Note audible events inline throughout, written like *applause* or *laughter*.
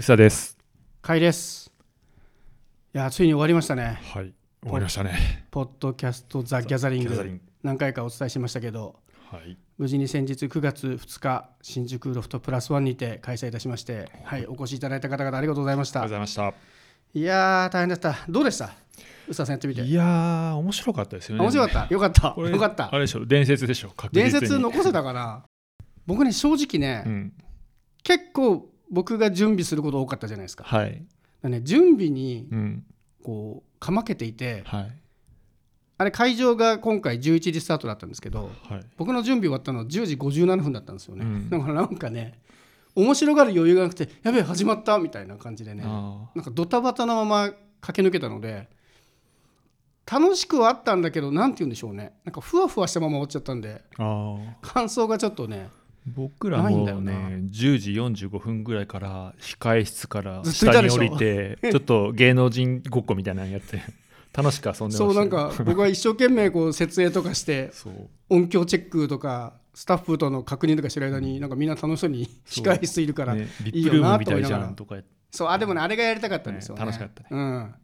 宇佐です。かいです。いや、ついに終わりましたね。はい、終わりましたね。ポッドキャストザ・ギャザリング。何回かお伝えしましたけど、はい、無事に先日9月2日、新宿ロフトプラスワンにて開催いたしまして、はい、お越しいただいた方々ありがとうございましたありがとうご。ざいました。いやー、大変だった。どうでした？宇佐さんやってみて。いやー、面白かったですよね。面白かった？よかった。よかったあ。れでしょ、伝説でしょ、伝説残せたかな？僕ね、正直ね、うん、結構僕が準備すること多かったじゃないですか。はい、らね、準備にうん、こうかまけていて、はい、あれ会場が今回11時スタートだったんですけど、はい。僕の準備終わったのは10時57分だったんですよね、うん。だからなんかね面白がる余裕がなくてやべえ始まったみたいな感じでねあなんかドタバタのまま駆け抜けたので楽しくはあったんだけどなんて言うんでしょうね。なんかふわふわしたまま終わっちゃったんで。感想がちょっとね僕らもね10時45分ぐらいから控え室から下に降りて *laughs* ちょっと芸能人ごっこみたいなのやって *laughs* 楽しく遊んでそうなんか僕は一生懸命こう設営とかして音響チェックとかスタッフとの確認とかしてる間になんかみんな楽しそうに控え室いるから、いいよなと思いながら。そうあでもねあれがやりたかったんですよね。ね楽しかったね。うん、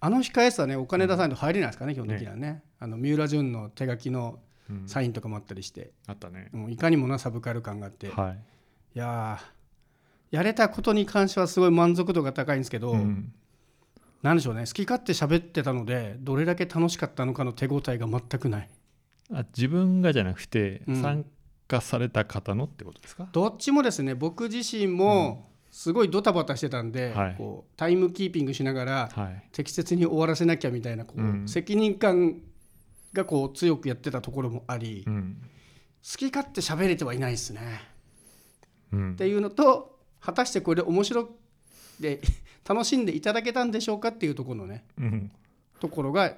あの控え室はねお金出さないと入れないですかね、基本的にはね。あの三浦淳の手書きのうんサインとかもあったりして、あったね。もういかにもなサブカル感があって、い、はい。やーやれたことに関してはすごい満足度が高いんですけど、うん。なんでしょうね。好き勝手喋ってたのでどれだけ楽しかったのかの手応えが全くない。あ自分がじゃなくて、うん。参加された方のってことですか？どっちもですね。僕自身もすごいドタバタしてたんで、はい。こうタイムキーピングしながらはい。適切に終わらせなきゃみたいなこう、うん。責任感がこう強くやってたところもあり、うん。好き勝手喋れてはいないですね。うん。っていうのと果たしてこれで面白で *laughs* 楽しんでいただけたんでしょうかっていうところのねうん。ところが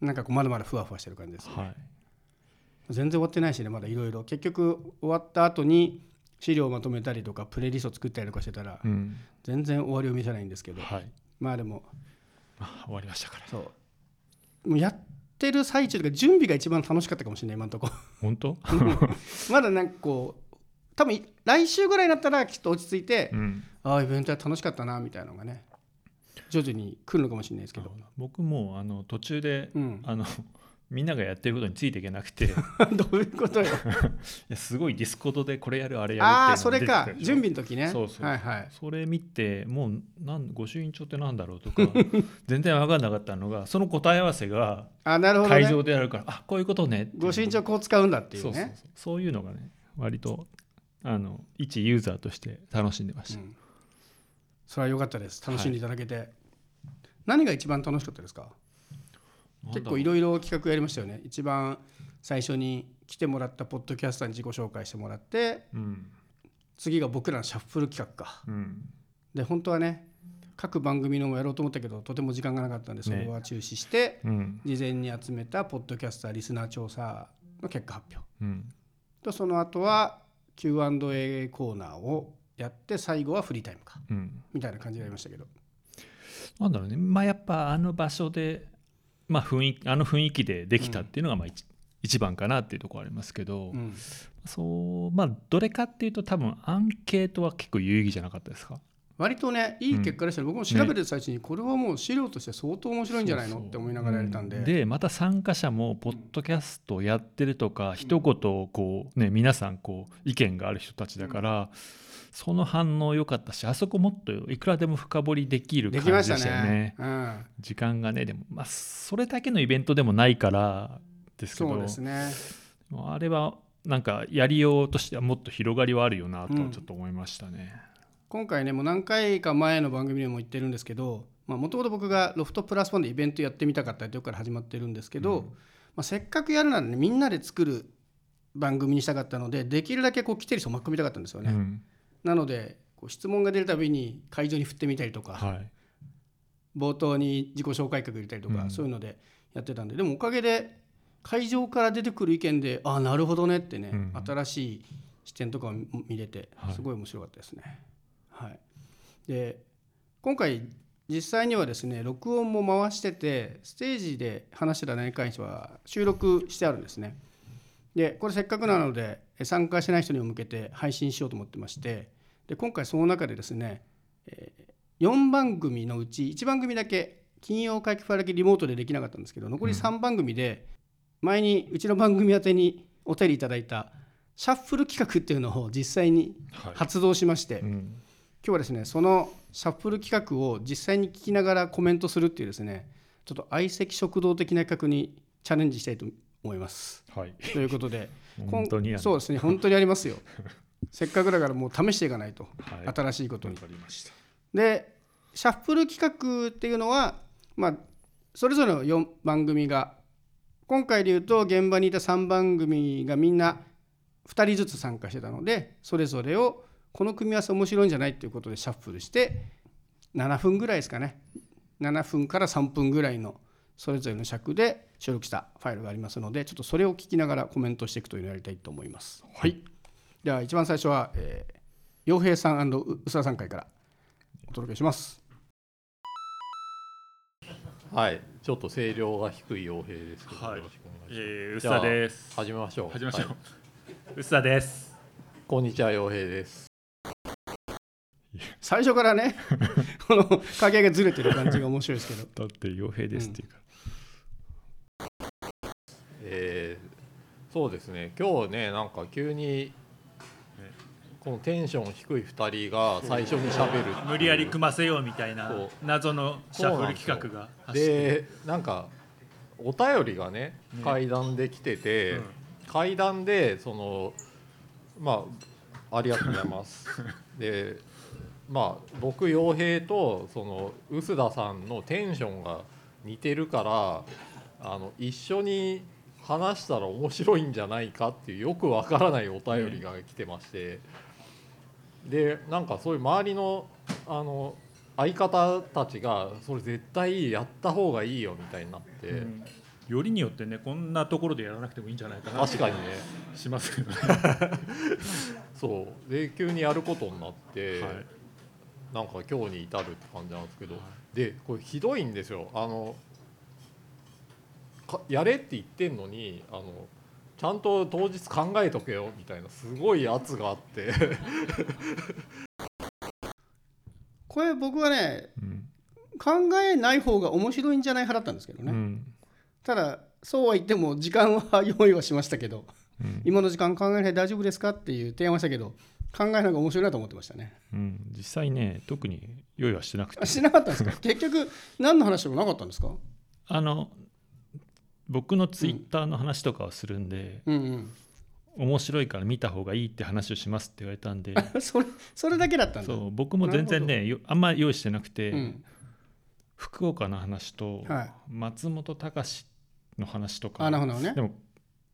なんかこうまだまだふわふわしてる感じです、ねはい。全然終わってないしねまだいろいろ。結局終わった後に資料をまとめたりとかプレイリスト作ったりとかしてたらうん。全然終わりを見せないんですけど。はい。まあでもあ終わりましたから。そう。もうやってる最中とか準備が一番楽しかったかもしれない今のとこ。ろ本当？*laughs* まだなんかこう多分来週ぐらいになったらきっと落ち着いて、うん。ああイベントは楽しかったなみたいなのがね徐々に来るのかもしれないですけど、僕もあの途中でうん、あのみんながやってることについていけなくて。い *laughs* どういうことよ。*laughs* やすごい Discord でこれやるあれやるああそれか。準備の時ね。そうそう。はいはい。それ見てもうなん御朱印帳ってなんだろうとか *laughs* 全然分かんなかったのがその答え合わせが会場でやるから、あこういうことね。ご身長こう使うんだっていうね。そういうのがね割とあの一ユーザーとして楽しんでました、うん。それは良かったです。楽しんでいただけて、何が一番楽しかったですか？結構いろいろ企画やりましたよね。一番最初に来てもらったポッドキャスターに自己紹介してもらってうん。次が僕らのシャッフル企画か。うん。で本当はね各番組のもやろうと思ったけどとても時間がなかったんでそれは中止して、うん。事前に集めたポッドキャスターリスナー調査の結果発表。うん。とその後は Q&A コーナーをやって最後はフリータイムか。うん。みたいな感じでやりましたけど。なんだろうね。まあやっぱあの場所で、まあ、雰囲気あの雰囲気でできたっていうのがまあ一,、一番かなっていうところありますけど、うん。そうまあどれかっていうと多分アンケートは結構有意義じゃなかったですか？割とねいい結果でしたね、僕も調べてる最中にこれはもう資料として相当面白いんじゃないの？って思いながらやれたんで。うでまた参加者もポッドキャストやってるとか、一言こうね皆さんこう意見がある人たちだから、その反応良かったしあそこもっといくらでも深掘りできる感じでしたよたね。ねうん、時間がねでもまあそれだけのイベントでもないからですけどそうですね。あれはなんかやりようとしてはもっと広がりはあるよなとうん。ちょっと思いましたね。今回ねもう何回か前の番組でも言ってるんですけどもともと僕がロフトプラスワンでイベントやってみたかったっていうから始まってるんですけど、うん。まあ、せっかくやるならねみんなで作る番組にしたかったのでできるだけこう来てる人を巻き込みたかったんですよね、うんなのでこう質問が出るたびに会場に振ってみたりとか、はい。冒頭に自己紹介曲入れたりとか、うん。そういうのでやってたんででもおかげで会場から出てくる意見でああなるほどねってね、うん。新しい視点とかを見れてはい。すごい面白かったですね。はい、で今回実際にはですね録音も回しててステージで話してた何回かは収録してあるんですね。でこれせっかくなので参加してない人に向けて配信しようと思ってましてで今回その中でですねえー、4番組のうち1番組だけ金曜会期ファイルだけリモートでできなかったんですけど残り3番組で前にうちの番組宛てにお便りいただいたシャッフル企画っていうのを実際に発動しまして、はいうん、今日はですねそのシャッフル企画を実際に聞きながらコメントするっていうですねちょっと相席食堂的な企画にチャレンジしたいと思います。はい、ということで *laughs* 本当にそうですね本当にありますよ。せっかくだからもう試していかないと、はい、新しいことに。でシャッフル企画っていうのはまあ、それぞれの4番組が今回でいうと現場にいた3番組がみんな2人ずつ参加してたのでそれぞれをこの組み合わせ面白いんじゃないっていうことでシャッフルして7分ぐらいですかね7分から3分ぐらいのそれぞれの尺で収録したファイルがありますのでちょっとそれを聞きながらコメントしていくというのをやりたいと思います。はい、では一番最初は、えー、洋平さん宇佐さん会からお届けします。はい、ちょっと声量が低い傭兵ですけど、はい、よろしくお願いします。えー、薄田です。始めましょう。始めましょう。はい、*laughs* 薄田です。こんにちは、傭兵です。最初からね、*laughs* この掛けがずれてる感じが面白いですけど。だって傭兵ですっていうか。うん、えー、そうですね。今日ね、なんか急にこのテンション低い2人が最初にしゃべる無理やり組ませようみたいな謎のシャッフル企画がでなんかお便りがね階段で来てて、ねうん、階段でそのまあありがとうございます。*laughs* でまあ僕傭兵とその臼田さんのテンションが似てるからあの一緒に話したら面白いんじゃないかっていうよくわからないお便りが来てまして。でなんかそういう周りのあの相方たちがそれ絶対やった方がいいよみたいになって、うん、よりによってねこんなところでやらなくてもいいんじゃないかな。確かにね。しますけどね。*laughs* そう。で急にやることになって、はい、なんか今日に至るって感じなんですけど、はい、でこれひどいんですよ。あのやれって言ってんのにあのちゃんと当日考えとけよみたいなすごい圧があって。*laughs* これ僕はね、うん、考えない方が面白いんじゃない派だったんですけどね、うん、ただそうは言っても時間は用意はしましたけど、うん、今の時間考えない大丈夫ですかっていう提案はしたけど考えない方が面白いなと思ってましたね、うん、実際ね特に用意はしてなくて。しなかったんですか？*laughs* 結局何の話もなかったんですか？あの僕のツイッターの話とかをするんで、うんうん。面白いから見た方がいいって話をしますって言われたんで。*laughs* それそれだけだったんだ。そう僕も全然ねあんまり用意してなくて、うん、福岡の話と松本隆の話とか、ね。でも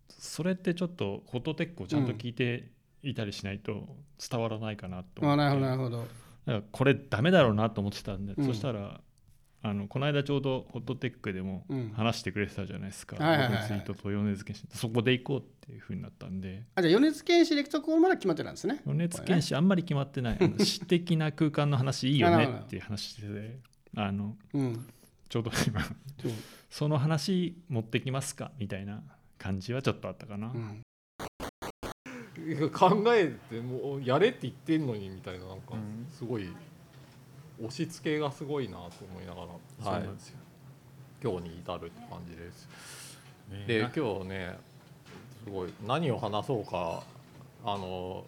それってちょっとフォトテックをちゃんと聞いていたりしないと伝わらないかなと思って、うん、あなるほどなるほど。だからこれダメだろうなと思ってたんで、うん、そしたらあのこの間ちょうどホットテックでも話してくれてたじゃないですか、うん、はいはいはい、ツイートと米津玄師そこで行こうっていうふうになったんで。あじゃあ米津玄師で行くところまだ決まってたんですね。米津玄師、ね、あんまり決まってない。*laughs* 詩的な空間の話いいよねっていう話で。あの、うん、ちょうど今その話持ってきますかみたいな感じはちょっとあったかな、うん、考えてもうやれって言ってんのにみたいななんかすごい、押し付けがすごいなと思いながら、はい、今日に至るって感じです。ね、で今日ねすごい何を話そうかあの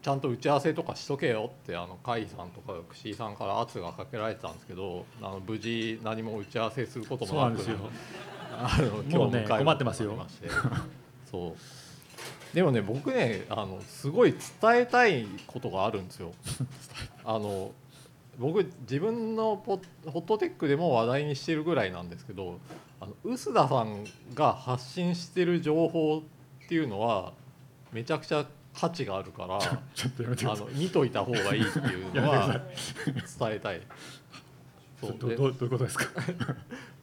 ちゃんと打ち合わせとかしとけよってあの甲斐さんとか串井さんから圧がかけられてたんですけどあの無事何も打ち合わせすることもなく *laughs* あの今日の会困ってますよ。そうでもね僕ねあのすごい伝えたいことがあるんですよ。*laughs* あの僕自分のポホットテックでも話題にしてるぐらいなんですけどあの臼田さんが発信してる情報っていうのはめちゃくちゃ価値があるからあの見といた方がいいっていうのは *laughs* 伝えたい。そうどどういうことですか？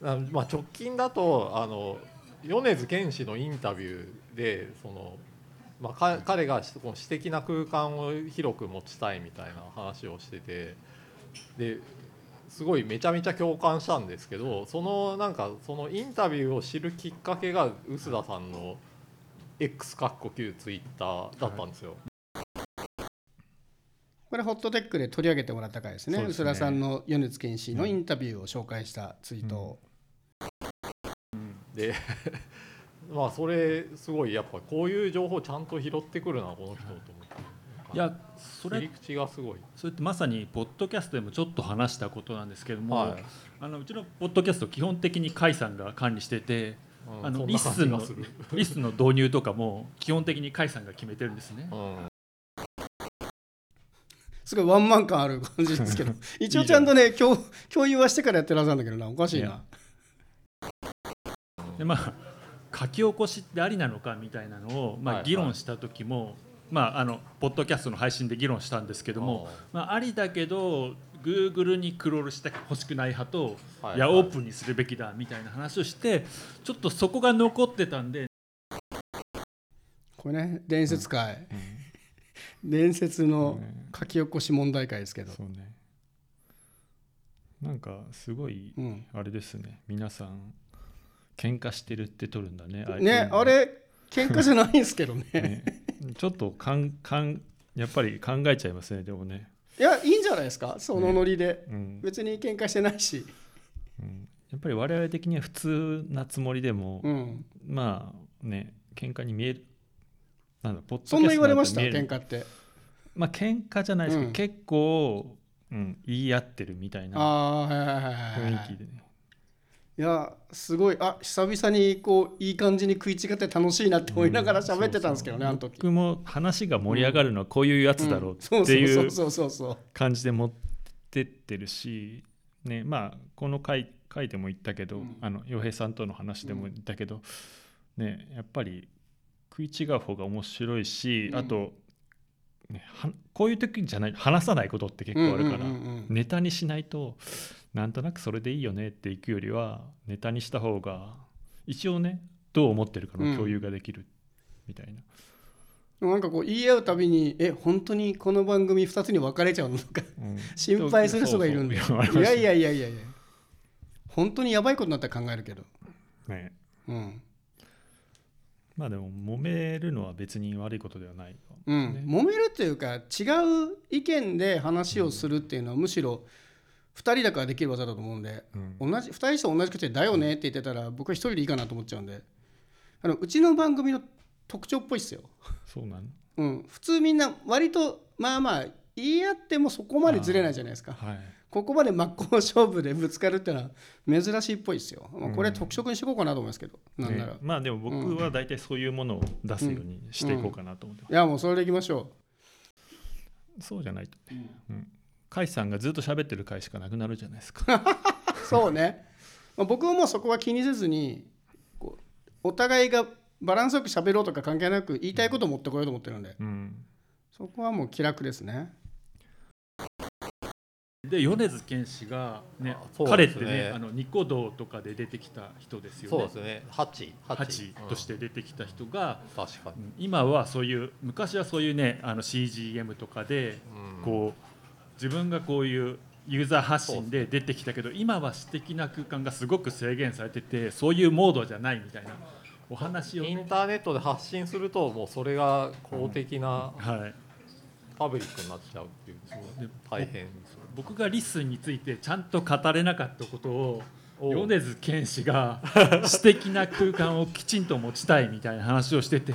*laughs* まあ直近だとあの米津玄師のインタビューでその、まあ、彼がこの私的な空間を広く持ちたいみたいな話をしてて。ですごいめちゃめちゃ共感したんですけどそのなんかそのインタビューを知るきっかけが臼田さんの X かっこ Q ツイッターだったんですよ。これホットテックで取り上げてもらった回ですね。そうですね。薄田さんの米津玄師のインタビューを紹介したツイート。を、で *laughs* まあそれすごいやっぱこういう情報ちゃんと拾ってくるなこの人と思いやそれ切り口がすごい。それってまさにポッドキャストでもちょっと話したことなんですけども、はい。あのうちのポッドキャスト基本的に甲斐さんが管理してて、うんあのリスの *laughs* リスの導入とかも基本的に甲斐さんが決めてるんですね。うん。すごいワンマン感ある感じですけど *laughs* 一応ちゃんとね共共有はしてからやってるはずなんだけどなおかしいな。でまあ書き起こしってありなのかみたいなのを、まあ、はいはい。議論した時も、まあ、あのポッドキャストの配信で議論したんですけども、まあ、ありだけど Google にクロールしてほしくない派と、はいい。やオープンにするべきだみたいな話をしてちょっとそこが残ってたんで、これね伝説会、伝説の書き起こし問題会ですけど、そうね。なんかすごいうん、あれですね。皆さん喧嘩してるって取るんだねねあれ喧嘩じゃないんですけどね。ねちょっとかんかんやっぱり考えちゃいますねでもね、いやいいんじゃないですか？そのノリで、うん。別に喧嘩してないし、うん。やっぱり我々的には普通なつもりでも、うん、まあね喧嘩に見えるなんだポッドキャストそんな言われました？喧嘩って。まあ喧嘩じゃないですけど、うん。結構、うん、言い合ってるみたいな雰囲気でねいやすごい。あ久々にこういい感じに食い違って楽しいなって思いながら喋ってたんですけどね、うあの時。僕も話が盛り上がるのはこういうやつだろううん。っていう感じで持ってってるし、ね、まあこの回回でも言ったけど、うん。あの洋平さんとの話でも言ったけど、ね、やっぱり食い違う方が面白いし、うん。あと、ね、はこういう時じゃない話さないことって結構あるから、うんうんうんうん。ネタにしないとなんとなくそれでいいよねっていくよりはネタにした方が一応ねどう思ってるかの共有ができるみたいな。なんかこう言い合うたびにえ本当にこの番組2つに分かれちゃうのとかうん。心配する人がいるんでそうそうありましたいやいやいやいやいや。本当にやばいことになったら考えるけど。ね。うん、まあでも揉めるのは別に悪いことではないかもうん。ね。揉めるっていうか違う意見で話をするっていうのはむしろ2人だからできる技だと思うんで、うん。同じ2人して同じ口で「だよね」って言ってたら僕は1人でいいかなと思っちゃうんであのうちの番組の特徴っぽいっすよ、そうなのうん、普通みんな割とまあまあ言い合ってもそこまでずれないじゃないですか。はい。ここまで真っ向勝負でぶつかるっていうのは珍しいっぽいですよ、まあこれ特色にしていこうかなと思いますけど、なんなら、ね。まあでも僕は大体そういうものを出すようにしていこうかなと思ってます、いやもうそれでいきましょそうじゃないとね、うん、甲斐さんがずっと喋ってる回しかなくなるじゃないですか。う *laughs* そうね、まあ、僕はもうそこは気にせずにこうお互いがバランスよく喋ろうとか関係なく言いたいことを持ってこようと思ってるんで。うん。そこはもう気楽ですね。で米津玄師がねあそう彼ってねねあのニコ動とかで出てきた人ですよね。そうですね。八。ハチとして出てきた人が、うん。確かに。うん今はそういう昔はそういうねあの CGM とかでうん。こう自分がこういうユーザー発信で出てきたけど今は私的な空間がすごく制限されててそういうモードじゃないみたいなお話をね、インターネットで発信するともうそれが公的なはい、パブリックになっちゃうっていうで大変僕がリスンについてちゃんと語れなかったことをお米津玄師が私的な空間をきちんと持ちたいみたいな話をしてて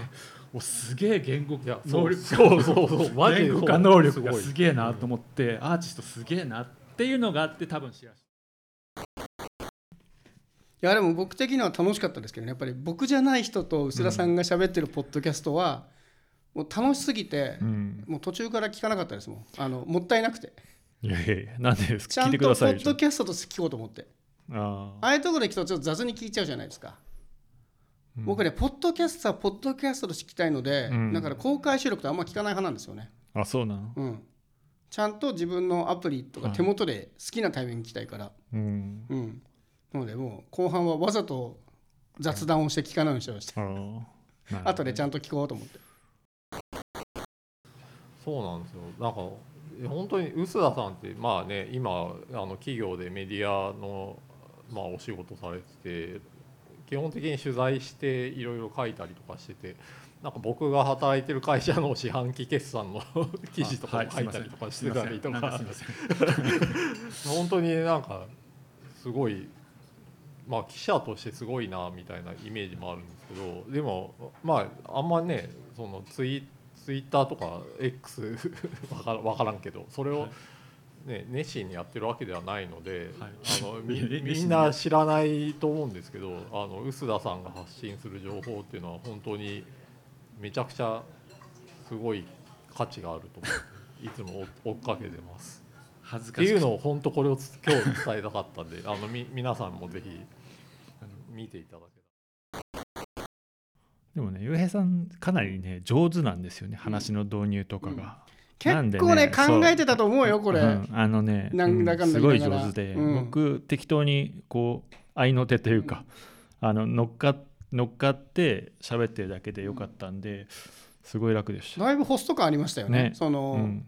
おすげえ言語そうそうそうマジでそう言語化能力がすげえなと思ってアーティストすげえなっていうのがあって多分シェアし。いやでも僕的には楽しかったですけどね。やっぱり僕じゃない人と薄田さんが喋ってるポッドキャストは、もう楽しすぎて、うん。もう途中から聞かなかったですもん。あのもったいなくて。いやいやいやなんでですちゃんか？聞いてくとポッドださいよキャストとして聞こうと思って。あああいうところで聞くとちょっと雑に聞いちゃうじゃないですか、うん。僕ねポッドキャストはポッドキャストとして聞きたいので、うん。だから公開収録とあんま聞かない派なんですよね、ああそうなのうん、ちゃんと自分のアプリとかはい手元で好きなタイミングに聞きたいから、うん。うん、なのでもう後半はわざと雑談をして聞かないようにしてました、ああ後でちゃんと聞こうと思って。そうなんですよ。なんか本当に臼田さんってまあね今あの企業でメディアの、まあ、お仕事されてて基本的に取材していろいろ書いたりとかしててなんか僕が働いてる会社の四半期決算の *laughs* 記事とかはいも入ったりとかしてたりとか。*laughs* 本当になんかすごいまあ記者としてすごいなみたいなイメージもあるんですけどでもまああんまねそのツイツイッターとか X わからわからんけどそれを、はいね、熱心にやってるわけではないので、はい。あのみ *laughs* えみんな知らないと思うんですけどあの臼田さんが発信する情報っていうのは本当にめちゃくちゃすごい価値があると思って *laughs* いつも追追っかけてます。って恥ずかしくいうのを本当これをつ今日伝えたかったんであのみ皆さんもぜひ見ていただけでもねゆうへいさんかなりね上手なんですよね話の導入とかが、結構ねそう。考えてたと思うよこれ、うんあのねなんだかんだすごい上手で、うん。僕適当にこう合いの手というか、あの乗っか乗っかって喋ってるだけでよかったんですごい楽でした。だいぶホスト感ありましたよね。ね。その、うん。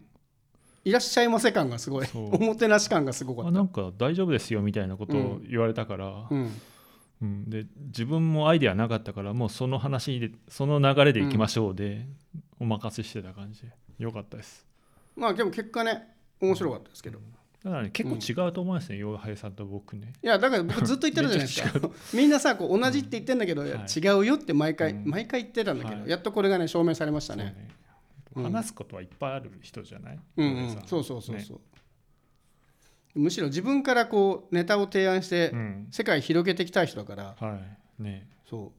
いらっしゃいませ感がすごい。*laughs* おもてなし感がすごかった。あなんか大丈夫ですよみたいなことを言われたから、うん。うん。で自分もアイデアなかったからもうその話でその流れでいきましょうで、お任せしてた感じでよかったです。まあでも結果ね面白かったですけど、だからね結構違うと思いますね洋平さんと僕ね。いやだから僕ずっと言ってるじゃないですか。*laughs* みんなさこう同じって言ってんだけど、いやはい。違うよって毎回、うん。毎回言ってたんだけど、はい。やっとこれがね証明されましたね。ね。うん。話すことはいっぱいある人じゃない、うんうん。そうそうそうねそう、むしろ自分からこうネタを提案して、うん。世界広げていきたい人だから。はい。ね。そう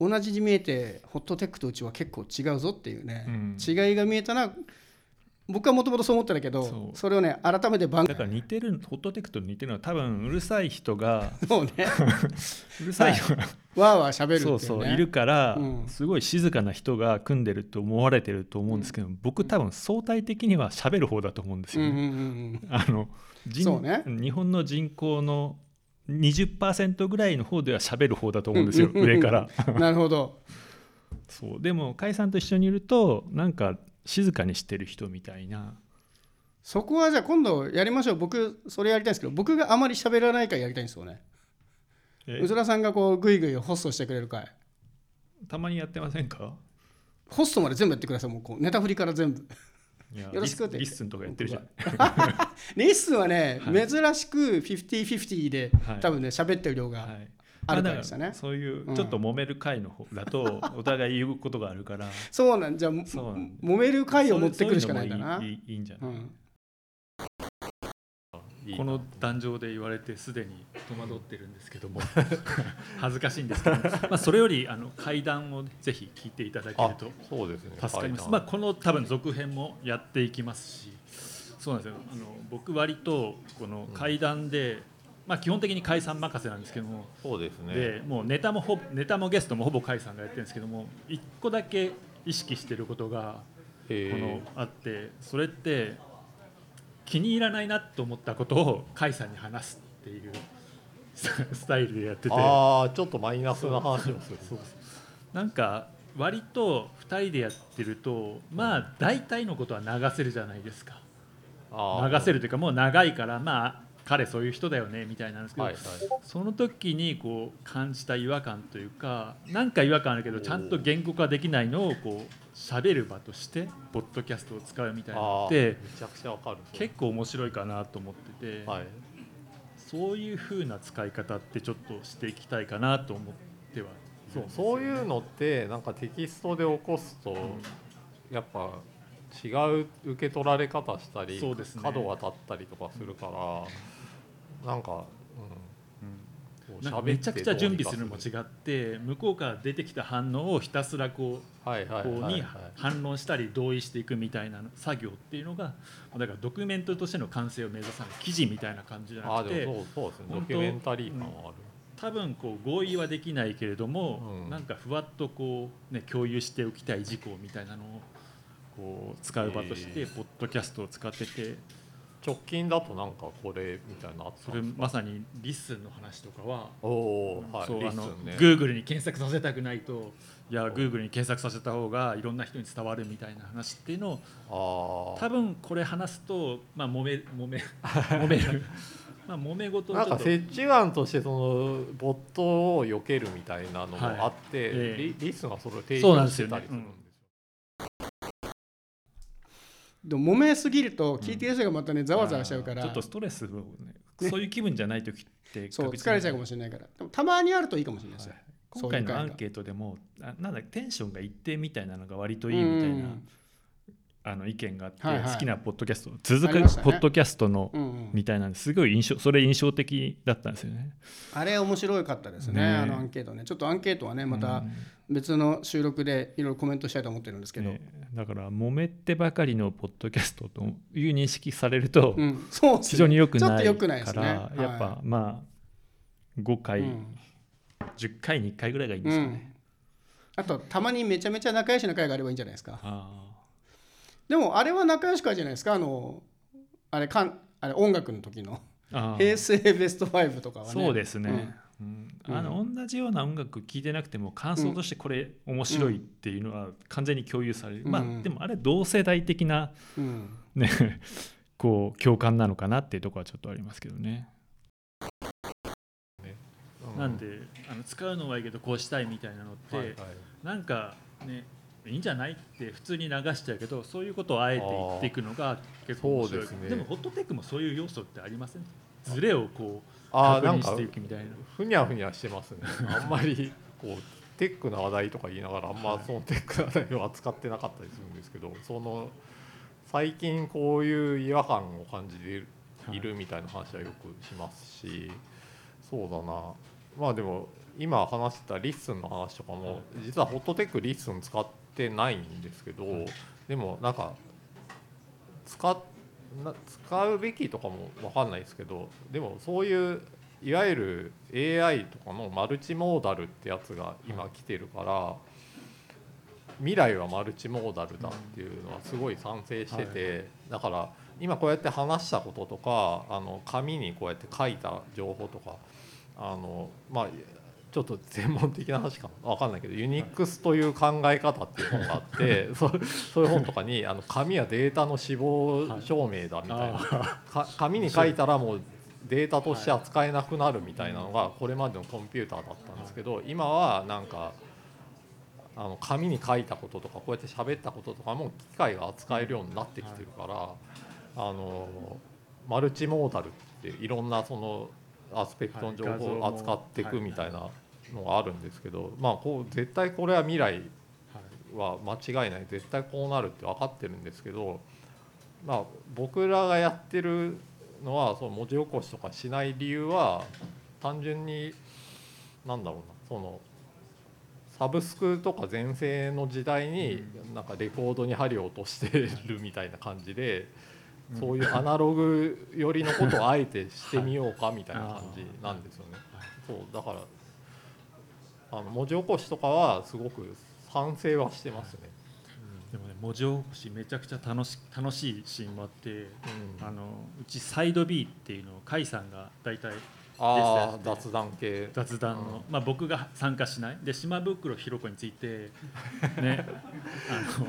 同じに見えてホットテックとうちは結構違うぞっていうね、うん。違いが見えたな。僕はもともとそう思ってたけどそそうれをね改めて番だから似てるホットテックと似てるのは多分うるさい人がそうね。*laughs* うるさい人が、わーわーしゃべるっていね。そううそういるから、うん。すごい静かな人が組んでると思われてると思うんですけど、僕多分相対的には喋る方だと思うんですよね。うんうんうんあの人ね。日本の人口の20%ぐらいの方では喋る方だと思うんですよ上から。う *laughs* んなるほど。そう。でも甲斐さんと一緒にいるとなんか静かにしてる人みたいな。そこはじゃあ今度やりましょう。僕それやりたいんですけど僕があまり喋らない回やりたいんですよね。え？うずらさんがこうグイグイホストしてくれる回。たまにやってませんか？ホストまで全部やってくださいもうこう。ネタ振りから全部よろしくって。 LISTEN とかやってるじゃん。LISTEN はね、はい。珍しく50-50で、はい。多分ね喋ってる量が、はい。あるだからでしたね。そういううん。ちょっと揉める回の方だと *laughs* お互い言うことがあるから。そうなんじゃあ揉める回を持ってくるしかないんだな。そううのもいいいいんじゃない、うんこの壇上で言われてすでに戸惑ってるんですけども。*laughs* 恥ずかしいんですけど、*laughs* まあ、それよりあの階段をぜひ聞いていただけるあと助かります、階段。まあ、この多分続編もやっていきますし。そうなんですよ。あの僕割とこの階段で、まあ、基本的に解散任せなんですけども、そうですね。でもうネタもほぼネタもゲストもほぼ甲斐さんがやってるんですけども一個だけ意識してることがこのあってそれって気に入らないなと思ったことを甲斐さんに話すっていうススタイルでやってて。ああちょっとマイナスな話をする。なんか割と2人でやってるとまあ大体のことは流せるじゃないですか。流せるというかもう長いからまあ彼そういう人だよねみたいなんですけど、はいはい。その時にこう感じた違和感というかなんか違和感あるけどちゃんと言語化できないのをこう喋る場としてポッドキャストを使うみたいなのってめちゃくちゃわかる。結構面白いかなと思ってて、はい。そういう風な使い方ってちょっとしていきたいかなと思ってはそうそういうのってなんかテキストで起こすと、やっぱ違う受け取られ方したり、ね。角が立ったりとかするからなんか、うん、こうなんか喋ってめちゃくちゃ準備するのも違って向こうから出てきた反応をひたすらこうはいはいこうに反論したり同意していくみたいな作業っていうのがだからドキュメントとしての完成を目指さない記事みたいな感じじゃなくてそうそうですね。ドキュメンタリー感はある、多分こう合意はできないけれども、うん。なんかふわっとこう、ね、共有しておきたい事項みたいなのをこう使う場としてポッドキャストを使ってて直近だとなんかこれみたいなそれまさに LISTEN の話とかはおおーはいそうあの Google に検索させたくないと。いや Google に検索させた方がいろんな人に伝わるみたいな話っていうのを多分これ話すと、まあ、揉め揉め *laughs* 揉める。まあ揉め事をなんかちょっと。折衷案としてそのボットを避けるみたいなのもあって、はいええリリスがそれを提供してたりするんですよ。でも揉めすぎると聞いてる人がまたねざわざわしちゃうから、ちょっとストレスをねねそういう気分じゃない時ってそう疲れちゃうかもしれないから。でもたまにあるといいかもしれないですよ、今回のアンーケートでもあなんだテンションが一定みたいなのが割といいみたいなあの意見があって、はいはい。好きなポッドキャスト続くね。ポッドキャストのうんうん。みたいなんですごい印象それ印象的だったんですよね。あれ面白かったですねね。あのアンケートね。ちょっとアンケートはねまたうん別の収録でいろいろコメントしたいと思ってるんですけど、ね。だから揉めてばかりのポッドキャストという認識されるとうん、非常に良くないちょっと良くないですね。からやっぱまあ5回、うん。10回に1回ぐらいがいいんですかね。あとたまにめちゃめちゃ仲良しな会があればいいんじゃないですか。あでもあれは仲良し会じゃないですか。あのあれかんあれ音楽の時の。平成ベスト5とかはね。そうですね、うん。うん。あの同じような音楽聴いてなくても感想としてこれ面白いっていうのは完全に共有される、まうん。あでもあれ同世代的なうん。ね *laughs* こう共感なのかなっていうところはちょっとありますけどね。うなんであの使うのはいいけどこうしたいみたいなのって、はいはい。なんかねいいんじゃないって普通に流しちゃうけどそういうことをあえて言っていくのが結構面白い。ですね。もホットテックもそういう要素ってありませんズレをこう確認していくみたいな。ふにゃふにゃしてますね。*laughs* あんまりこうテックの話題とか言いながらあんまそのテックの話題を扱ってなかったりするんですけどその最近こういう違和感を感じているいるみたいな話はよくしますしそうだな。まあでも今話してた LISTEN の話とかも実はホットテック LISTEN 使ってないんですけどでもなんか使使うべきとかも分かんないですけどでもそういういわゆる AI とかのマルチモーダルってやつが今来てるから未来はマルチモーダルだっていうのはすごい賛成しててだから今こうやって話したこととかあの紙にこうやって書いた情報とかあのまあちょっと専門的な話かな分かんないけどユニックスという考え方っていう本があって *laughs* そうそういう本とかにあの紙はデータの死亡証明だみたいな。か紙に書いたらもうデータとして扱えなくなるみたいなのがこれまでのコンピューターだったんですけど今はなんかあの紙に書いたこととかこうやって喋ったこととかも機械が扱えるようになってきてるからあのマルチモーダルっていろんなそのアスペクトの情報を扱っていくみたいなのがあるんですけどまあこう絶対これは未来は間違いない絶対こうなるって分かってるんですけど、まあ、僕らがやってるのはその文字起こしとかしない理由は単純になんだろうなそのサブスクとか全盛の時代になんかレコードに針を落としてるみたいな感じで。そういうアナログ寄りのことをあえてしてみようかみたいな感じなんですよね。そうだからあの文字起こしとかはすごく賛成はしてますね。でもね文字起こしめちゃくちゃ楽し楽しいシーンもあってうん。あのうちサイド B っていうのを甲斐さんが大体あ雑談系。雑談の、まあ、僕が参加しない。で島袋ひろ子について *laughs* ねあの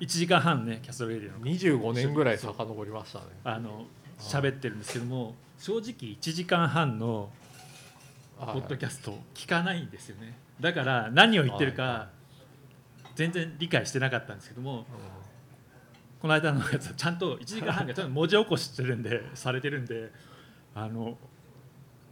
1時間半ねキャストレディの。25年ぐらい遡りましたね。あの喋ってるんですけども正直1時間半のポポッドキャスト聞かないんですよね。だから何を言ってるか全然理解してなかったんですけどもこの間のやつはちゃんと1時間半がちゃんと文字起こししてるんでされてるんであの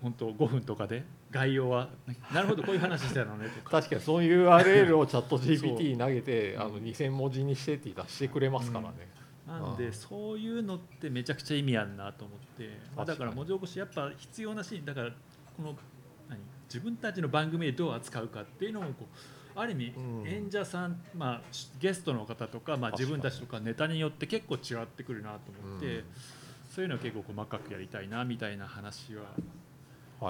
本当5分とかで？概要は？なるほどこういう話してたのねとか。*laughs* 確かにそういう URL を *laughs* チャット GPT に投げてあの2000文字にしてって言ったらしてくれますからね。なんでうん。そういうのってめちゃくちゃ意味あるなと思って、まあだから文字起こしやっぱ必要なシーンだからこの何？自分たちの番組でどう扱うかっていうのをこうある意味うん。演者さん、まあ、ゲストの方とか、まあ、自分たちとかネタによって結構違ってくるなと思って、うん。そういうのを結構細かくやりたいなみたいな話ははい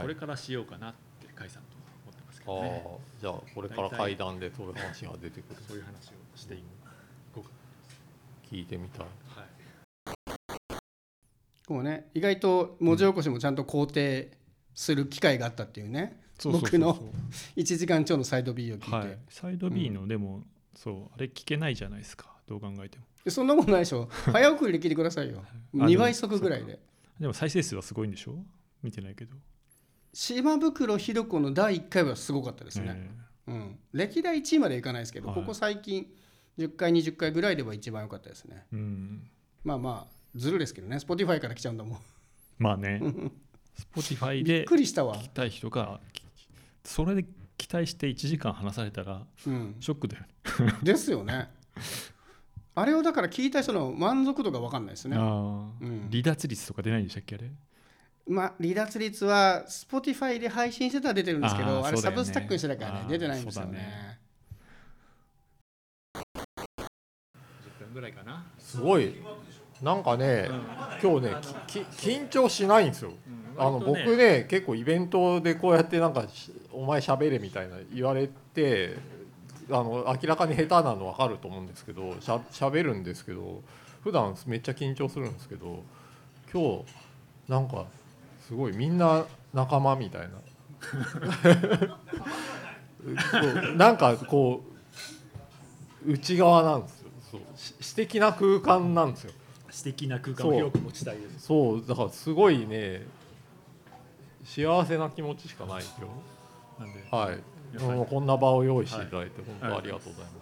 これからしようかなって甲斐さんとは思ってますけあどね、あじゃあこれから階段でそういう話が出てくる。そういう話をしていこうか聞いてみたい。はいこうね。意外と文字起こしもちゃんと肯定する機会があったっていうね、そうそうそうそう。僕の *laughs* 1時間超のサイド B を聞いて、はい、サイド B のでも、そうあれ聞けないじゃないですか。どう考えても。でそんなことないでしょ。早送りで聞いてくださいよ。*laughs* あ2倍速ぐらいで。でも再生数はすごいんでしょ？見てないけど島袋ひろ子の第1回はすごかったですね、えうん、歴代1位までいかないですけど、はい。ここ最近10回20回ぐらいでは一番良かったですね。えうん。まあまあずるですけどね。Spotify から来ちゃうんだもん。まあね。*laughs* Spotify びっでくりしたわ。聞きたい人がきそれで期待して1時間話されたらうん。ショックだよね。*laughs* ですよね。あれをだから聞いた人の満足度が分かんないですね。ああ、うん。離脱率とか出ないんでしたっけあれ？まあ離脱率は Spotify で配信してたら出てるんですけどあれサブスタックにしてたからね出てないんですよね。そうだね10分ぐらいかな。すごい。なんかね、今日ねきき緊張しないんですよ、あの僕ね結構イベントでこうやってなんかしお前しゃべれみたいな言われてあの明らかに下手なの分かると思うんですけどしゃしゃべるんですけど普段めっちゃ緊張するんですけど今日なんかすごいみんな仲間みたいな。*laughs* なんかこう内側なんですよ。そう。し私的な空間なんですよ。素敵な空間を広く持ちたいです。そう。だからすごいね幸せな気持ちしかない今なんで？日はい。こんな場を用意していただいて本当ありがとうございます、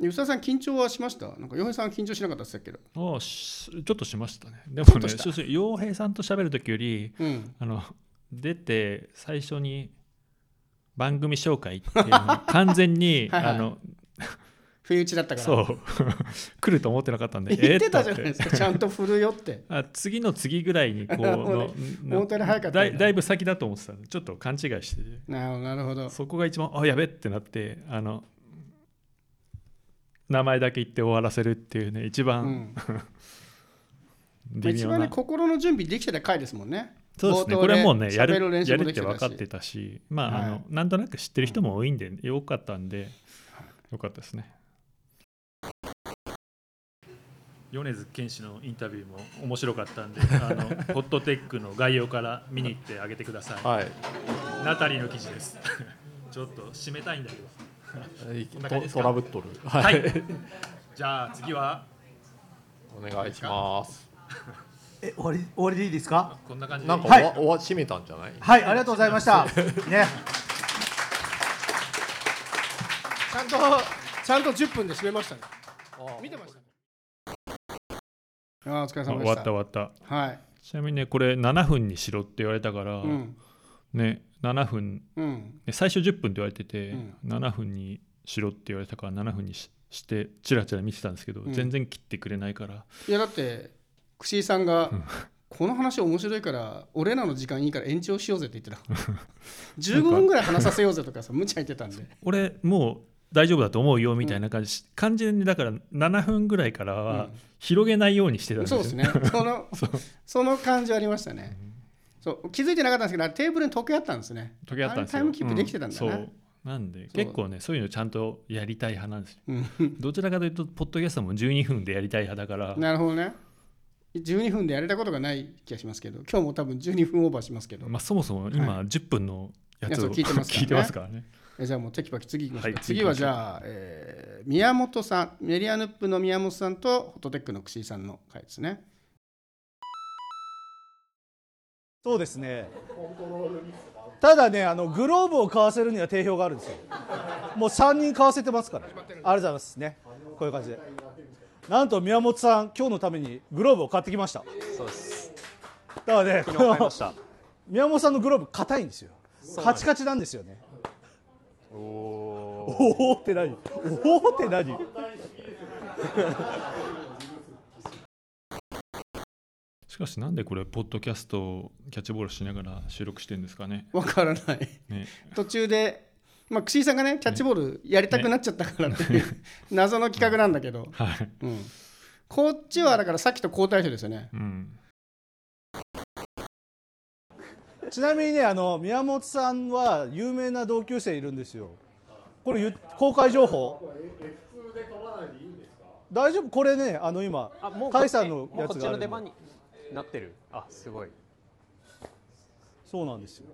吉田さん緊張はしました？なんか洋平さんは緊張しなかったですけど。ああしちょっとしましたね。でもね洋平さんと喋る時よりうん。あの出て最初に番組紹介っていうのを完全に *laughs* はいはい。あの不意打ちだったから。そう。*laughs* 来ると思ってなかったんで *laughs* 言ってたじゃないですか。ちゃんと振るよって。あ次の次ぐらいにこうの早かっただいだいぶ先だと思ってたんでちょっと勘違いして。なるほど。そこが一番あやべってなってあの名前だけ言って終わらせるっていうね一う番ん。まあ微妙な、一番ね心の準備できてた回ですもんね。そうですね。これはもうねやるやるって分かってたしまあ,、あはい。のなんとなく知ってる人も多いんで、よかったんでよかったですね。米津玄師のインタビューも面白かったんで *laughs* あのホットテックの概要から見に行ってあげてください。はい。ナタリーの記事です。*laughs* ちょっと締めたいんだけどトトラブっとる。ははい。い、じゃあ次は？お願いします。え終わり終わりでいいですか？こんな感じで。なんか、はい。おわおわ閉めたんじゃない？はいありがとうございました。ね。ちゃんとちゃんと10分で締めましたね。見てましたあーお疲れあ様でした。終わった終わった。はい。ちなみにねこれ7分にしろって言われたから、うん。ね7分。うん。ね最初10分って言われてて、うん。7分にしろって言われたから7分にししてチラチラ見てたんですけど、うん。全然切ってくれないから。いやだって串井さんがうん。この話面白いから俺らの時間いいから延長しようぜって言ってた。*laughs* 15分ぐらい話させようぜとかさ無茶言ってたんで。俺もう大丈夫だと思うよみたいな感じ、感じにだから7分ぐらいからは広げないようにしてたんですよ、そうですね。その *laughs* その感じありましたねそう気づいてなかったんですけどテーブルに時計あったんですね。時計あったんですタイムキープできてたんだな。そう。なんで結構ねそういうのちゃんとやりたい派なんですよ。うん。どちらかというとポッドキャストも12分でやりたい派だから。なるほどね。12分でやれたことがない気がしますけど今日も多分12分オーバーしますけど、まあ、そもそも今10分のやつをやつを聞いてますからね。聞いてますからね。えじゃあもうテキパキ次行きましょう、はい次はじゃあ、えー宮本さん。メリアヌップの宮本さんとホットテックの串井さんの回ですねそうですね。ただねあのグローブを買わせるには定評があるんですよ。もう3人買わせてますから。ありがとうございます。ね。こういう感じで。なんと宮本さん今日のためにグローブを買ってきました。そうです。だからね昨日買いました。*laughs* 宮本さんのグローブ硬いんですよ。カチカチなんですよね。おお。おおって何？おおって何？しかしなんでこれポッドキャストをキャッチボールしながら収録してるんですかね？わからない。ね。途中で、まあ、串井さんがねキャッチボールやりたくなっちゃったからっていう、謎の企画なんだけど、*laughs* はい、うん、こっちはだからさっきと交代してですよね。うん、ちなみにねあの宮本さんは有名な同級生いるんですよ。これゆ公開情報？大丈夫？これねあの今あ、もう甲斐さんのやもうこっちつがあるの出番になってる？あ、すごい。そうなんですよ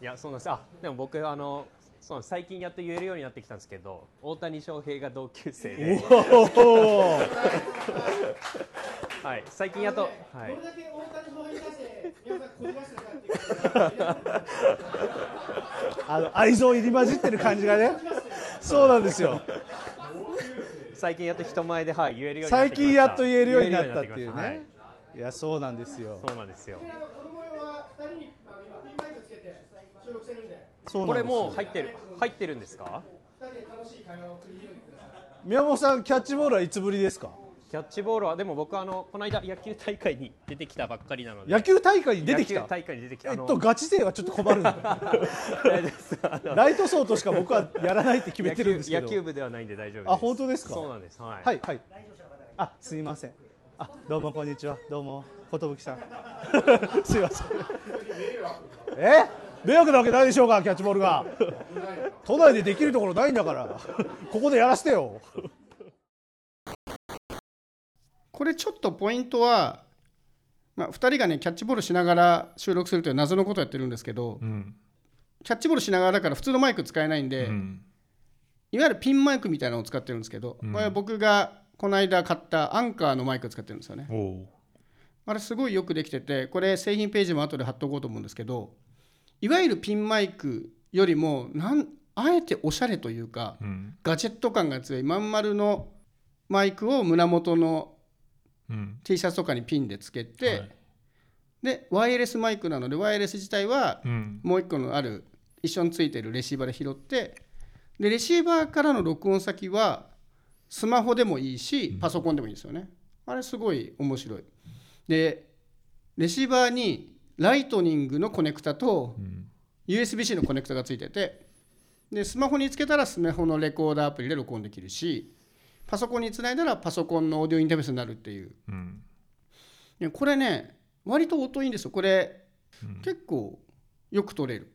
いや、そうなんです。あ、でも僕あの。そう最近やっと言えるようになってきたんですけど大谷翔平が同級生でおお *laughs* はい、最近やっと、はい、だけ大谷の入り出して皆さんこじらしてるかっていうあの愛情入り混じってる感じがねそうなんですよ最近やっと人前で、はい、言えるようになって最きました。近やっと言えるようになったっていう言えるよになってねいやそうなんですよ。そうなんですよ。この模様は2人にあの今ピンマイクつけて収録してるんでそうなんですよ。これもう入ってる。入ってるんですか？2人で楽しい会話を繰り広げてください宮本さんキャッチボールはいつぶりですか？キャッチボールはでも僕あのこの間野球大会に出てきたばっかりなので。野球大会に出てきた？野球大会に出てきた。えっとガチ勢はちょっと困るんだ大丈夫ですあのライト層としか僕はやらないって決め野てるんですけど。球野球部ではないんで大丈夫です。あ本当ですか？そうなんです。はい、はいはい。あすいません。あどうもこんにちは。どうも寿さん。*laughs* すいません。え？迷惑なわけないでしょうかキャッチボールが。都内でできるところないんだから。ここでやらせてよこれちょっとポイントは、まあ、2人がねキャッチボールしながら収録するという謎のことをやってるんですけどうん。キャッチボールしながらだから普通のマイク使えないんで、うん。いわゆるピンマイクみたいなのを使ってるんですけど、うん。これは僕がこの間買ったアンカーのマイクを使ってるんですよね。あれすごいよくできててこれ製品ページも後で貼っておこうと思うんですけどいわゆるピンマイクよりもなんあえておしゃれというかうん。ガジェット感が強いまん丸のマイクを胸元のうん。T シャツとかにピンでつけて、はい。でワイヤレスマイクなのでワイヤレス自体はうん。もう一個のある一緒についてるレシーバーで拾ってでレシーバーからの録音先はスマホでもいいしパソコンでもいいですよね、あれすごい面白い。でレシーバーにライトニングのコネクタとうん。USB-C のコネクタがついててでスマホにつけたらスマホのレコーダーアプリで録音できるしパソコンにつないだらパソコンのオーディオインターフェースになるっていう。うん。これね割と音いいんですよ。これ、うん。結構よく取れる。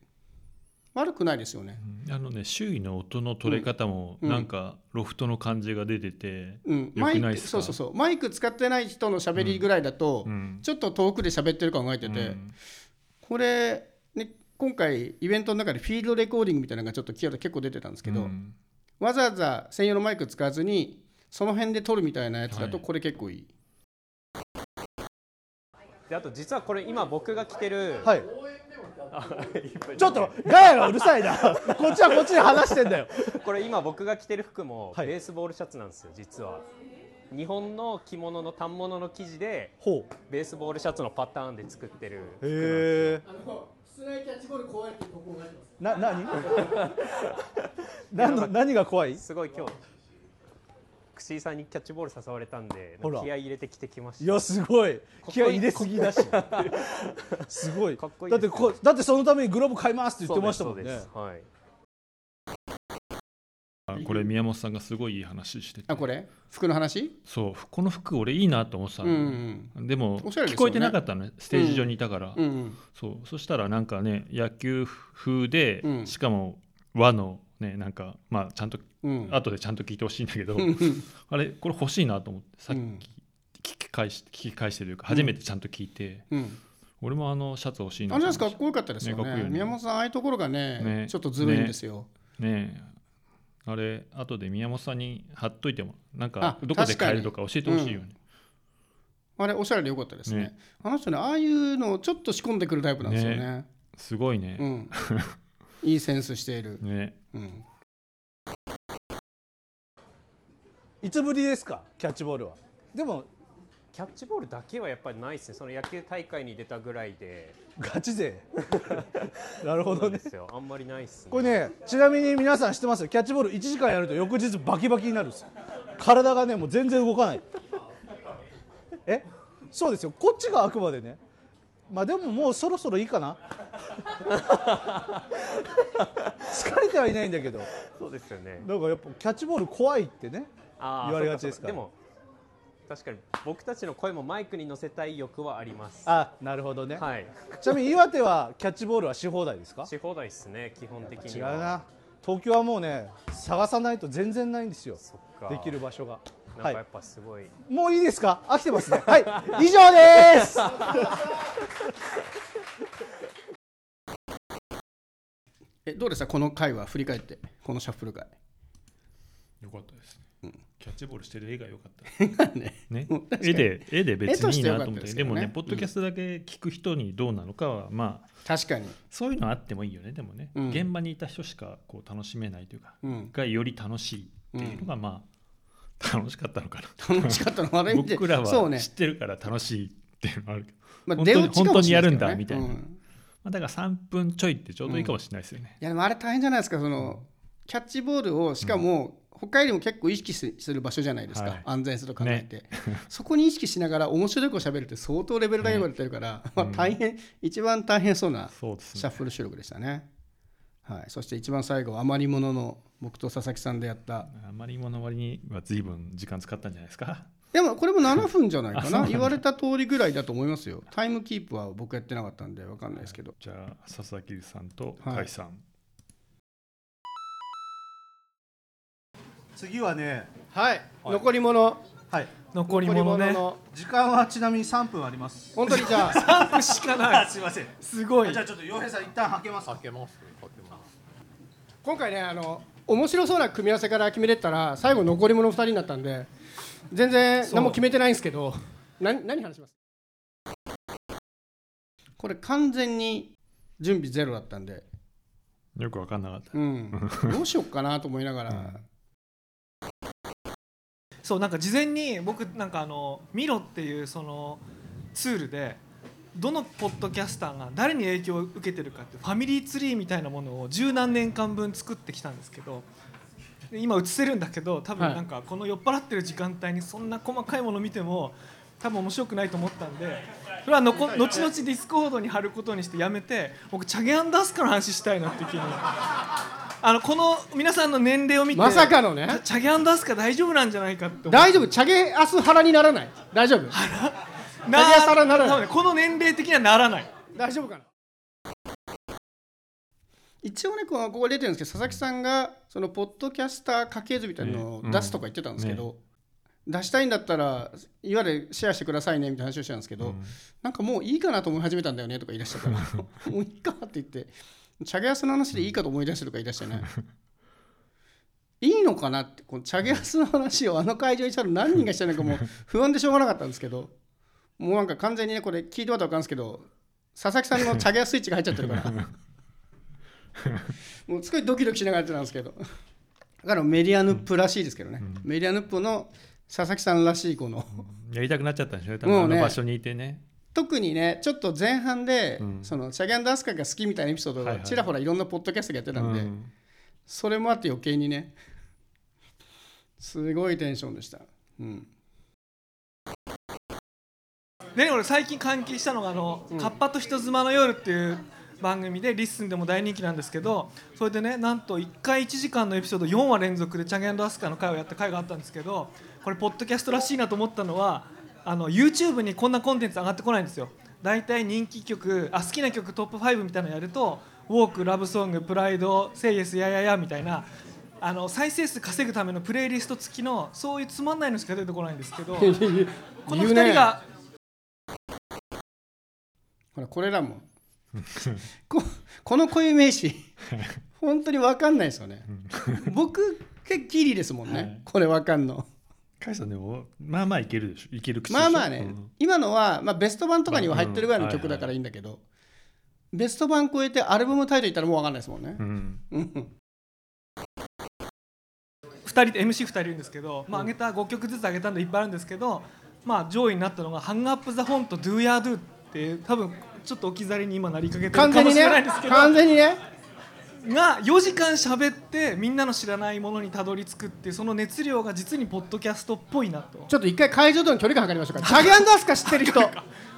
悪くないですよね。うん。あのね周囲の音の取れ方もうん。なんかロフトの感じが出てて、うん、よマイくないっすか？クそうそうそう。マイク使ってない人の喋りぐらいだと、うん。ちょっと遠くで喋ってるか考えてて、うん。これ、ね、今回イベントの中でフィールドレコーディングみたいなのがちょっと結構出てたんですけど、うん。わざわざ専用のマイク使わずにその辺で撮るみたいなやつだとはい。これ結構いい、であと実はこれ今僕が着てる、はい。あちょっとガヤがうるさいな。*laughs* こっちはこっちで話してんだよ。これ今僕が着てる服もはい。ベースボールシャツなんですよ実は。日本の着物の反物の生地でベースボールシャツのパターンで作ってる服なんですよ。へえあの室内キャッチボール怖いってここがます。な何？*laughs* 何の何が怖い？すごい今日串井さんにキャッチボール誘われたんで気合い入れてきてきました。いやすごい。気合い入れすぎだし。すごい。かっこいいだってこだってそのためにグローブ買いますって言ってましたもんそうねですそうです。はい。あこれ宮本さんがすごいいい話してて。あこれ？服の話？そうこの服俺いいなと思ってたうの、んでも聞こえてなかったのねステージ上にいたから、うんうん。そうそしたらなんかね野球風で、うん。しかも和のねなんかまあちゃんとうん。後でちゃんと聞いてほしいんだけど、*laughs* あれこれ欲しいなと思ってさっきうん聞き返し聞き返してというか初めてちゃんと聞いて、うん。俺もあのシャツ欲しいなあれですかっこよかったですよね。ね宮本さんああいうところがねね。ちょっとずるいんですよ、ね。えあれ後で宮本さんに貼っといてもなんかあどこで買えるとか教えてほしいよね。あれおしゃれでよかったですね。ね。あの人ねああいうのをちょっと仕込んでくるタイプなんですよね。すごいね、うん。*laughs* いいセンスしている、ねうん、いつぶりですか？キャッチボールは。でもキャッチボールだけはやっぱりないですね。その野球大会に出たぐらいで。ガチ勢？*laughs* なるほどね。そうですよ。あんまりないっすね。これねちなみに皆さん知ってます？よキャッチボール1時間やると翌日バキバキになるんです。よ体がねもう全然動かない。え？そうですよ。こっちがあくまでね。まあでももうそろそろいいかな疲れてはいないんだけど。そうですよね。なんかやっぱキャッチボール怖いってねあー言われがちですから。そうかそうか。でも確かに僕たちの声もマイクに乗せたい欲はあります。あなるほどね、はい。ちなみに岩手はキャッチボールはし放題ですか？し放題ですね基本的には。違うな。東京はもうね探さないと全然ないんですよ。そっか。できる場所が。はいなんかやっぱすごい、もういいですか？飽きてますね。はい。以上です *laughs* えどうでした？この回は振り返って。このシャッフル回。よかったです。ねキャッチボールしてる絵が良かった。*laughs* ね。ね。うん確かに。絵で絵で別にいいなと思って。絵として良かったですけどね。でもねポッドキャストだけ聞く人にどうなのかはまあ確かに、そういうのあってもいいよね。でもね、うん。現場にいた人しかこう楽しめないというかうん、がより楽しいっていうのがまあ楽しかったのかな。楽しかったの悪い意味で。僕らそうね。は知ってるから楽しいっていうのはあるけど、まあ、本当に出落ちかもしれないですけどね。本当にやるんだみたいな。うんまあ、だから3分ちょいってちょうどいいかもしれないですよね、いやでもあれ大変じゃないですかそのキャッチボールをしかも他よりも結構意識すする場所じゃないですか、はい。安全性と考えて、*laughs* そこに意識しながら面白いこと喋るって相当レベルが言われてるから、まあ、大変、一番大変そうなシャッフル収録でしたね。はい、そして一番最後余り物の僕と佐々木さんでやった。あまり物割には随分時間使ったんじゃないですかでもこれも7分じゃないかな。言われた通りぐらいだと思いますよ。タイムキープは僕やってなかったんで分かんないですけど。じゃあ佐々木さんとはい。甲斐さん、次はね。はい、残り物。はい。残り物ね。の時間はちなみに3分あります。本当にじゃあ。*laughs* 3分しかない。すいません。すごい。じゃあちょっと洋平さん一旦はけますか。けますかけます。今回ねあの面白そうな組み合わせから決めてったら最後残り物2人になったんで全然何も決めてないんですけど何何話します？これ完全に準備ゼロだったんで。よく分かんなかった。うん。どうしよっかなと思いながら、そうなんか事前に僕なんかあのミロっていうそのツールでどのポッドキャスターが誰に影響を受けてるかってファミリーツリーみたいなものを十何年間分作ってきたんですけどで今映せるんだけど多分はい。なんかこの酔っ払ってる時間帯にそんな細かいもの見ても多分面白くないと思ったんでそれはのこ後々 Discord に貼ることにしてやめて僕 CHAGE and ASKA の話したいなっていう気に。あのこの皆さんの年齢を見てまさかのね。 CHAGE and ASKA 大丈夫なんじゃないかって思って大丈夫。チャゲアスハラにならない。大丈夫。なチャゲアスハラにならない。この年齢的にはならない。大丈夫かな？一応ねこのここ出てるんですけど佐々木さんがそのポッドキャスター家系図みたいなのをね出すとか言ってたんですけど、ね出したいんだったらいわゆるシェアしてくださいねみたいな話をしたんですけど、うん。なんかもういいかなと思い始めたんだよねとか言い出したら。*laughs* もういいかって言ってチャゲアスの話でいいかと思い出してるとか言い出してね。いいのかなってこのチャゲアスの話をあの会場にしたら何人がしてるのかもう不安でしょうがなかったんですけどもうなんか完全にねこれ聞いてもらったら分かるんですけど佐々木さんのチャゲアススイッチが入っちゃってるから *laughs* もうすごいドキドキしながらやってたんですけど。だからメディアヌップらしいですけどね、メディアヌップの佐々木さんらしいこの。やりたくなっちゃったんでしょ？うね分あの場所にいてね。特にねちょっと前半で、うん。そのチャゲアンダースカが好きみたいなエピソードはいはい。がちらほらいろんなポッドキャストがやってたんで、うん。それもあって余計にねすごいテンションでした、うん、でね俺最近関係したのがあの「カッパと人妻の夜」っていう番組で LISTEN でも大人気なんですけどそれでねなんと1回1時間のエピソード4話連続でチャゲアスカの回をやった回があったんですけどこれポッドキャストらしいなと思ったのはあの YouTube にこんなコンテンツ上がってこないんですよ。大体人気曲あ好きな曲トップ5みたいなのやると「WALK」「LOVE SONG」「PRIDE」「SAY YES」「YAH YAH YAH」みたいなあの再生数稼ぐためのプレイリスト付きのそういうつまんないのしか出てこないんですけどこの2言うね人がほらこれらもここの固有名詞本当に分かんないですよね。僕結構ギリですもんね、はい。これ分かんの。甲斐さんでもまあまあいけるでしょ。いける口でしょ。まあまあね、うん。今のは、まあ、ベスト版とかには入ってるぐらいの曲だからいいんだけど、ベスト版超えてアルバムタイトル言ったらもう分かんないですもんね。う、ん。うん2人で MC2 人いるんですけど、まあ、上げた5曲ずつ上げたんでいっぱいあるんですけど、まあ、上位になったのが「ハングアップ・ザ・ホン」と「Do Ya Do」っていう多分ちょっと置き去りに今なりかけてるかもし完全にねれないんですけど、完全にね。が4時間喋ってみんなの知らないものにたどり着くっていうその熱量が実にポッドキャストっぽいなと。ちょっと一回会場との距離感測りましょうかチャゲアンダースカ知ってる人。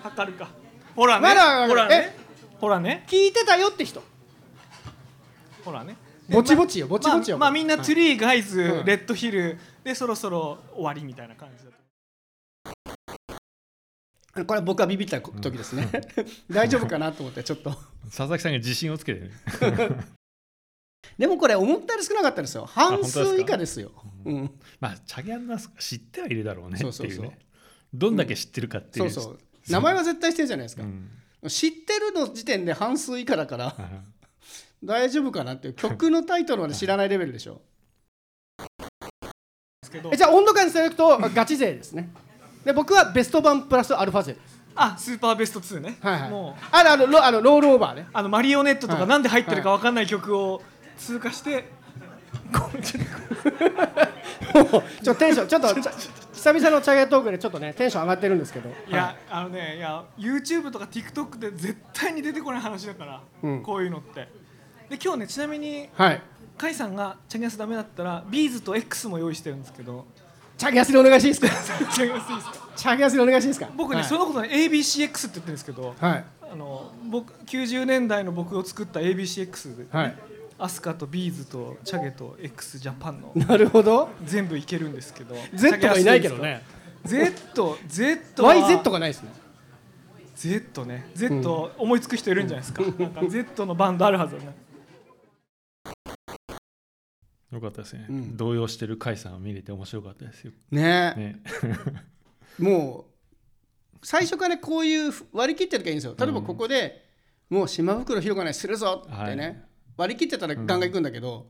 測るか。ほらね。まだほらね。え？ほらね。聞いてたよって人。ほらね。ぼちぼちよぼちぼちよ、まあ、まあみんな、はい。トゥリーガイズ、うん。レッドヒルでそろそろ終わりみたいな感じだとこれは僕はビビった時ですね、*laughs* 大丈夫かなと思ってちょっと。佐々木さんが自信をつけて。る *laughs* でもこれ思ったより少なかったですよ。半数以下ですよ。うん。まあチャゲアンダースカ知ってはいるだろうねそうそうそう。どんだけ知ってるかってい、そううそう。名前は絶対してるじゃないですか、うん。知ってるの時点で半数以下だから。はい大丈夫かなっていう曲のタイトルまで知らないレベルでしょ。じゃあ温度感にするとガチ勢ですねで僕はベスト版プラスアルファ勢。あスーパーベスト2ね、はいはい。もう。あのあのロあのロールオーバーね。あのマリオネットとはい。かなんで入ってるか分かんない曲を通過して、こうちょっ *laughs* もうちょっとテンションちょっと久々のチャゲトークでちょっとねテンション上がってるんですけど。といや、あのねいや YouTube とか TikTok で絶対に出てこない話だから、うん。こういうのって。で今日ねちなみにはい。甲斐さんがチャゲアスダメだったらビーズと X も用意してるんですけどチャゲアスでお願いしていいですか？チャゲアスいいですかチャゲアスでお願いしていいですか？僕ね、はい。そのことね ABCX って言ってるんですけどはい。あの僕90年代の僕を作った ABCX で、はい。アスカとビーズとチャゲと x ジャパンのなるほど。全部いけるんですけど Z がいないけどね。Z Z は YZ がないですね。Z ね。Z 思いつく人いるんじゃないですか, *laughs* なんか Z のバンドあるはずだねよかったですね、うん。動揺してる甲斐さんを見れて面白かったですよ。ね。ね。*laughs* もう最初からこういう割り切ってるとかいいんですよ。例えばここで、もう島袋広がないするぞってね、はい。割り切ってたらガンガン行くんだけど、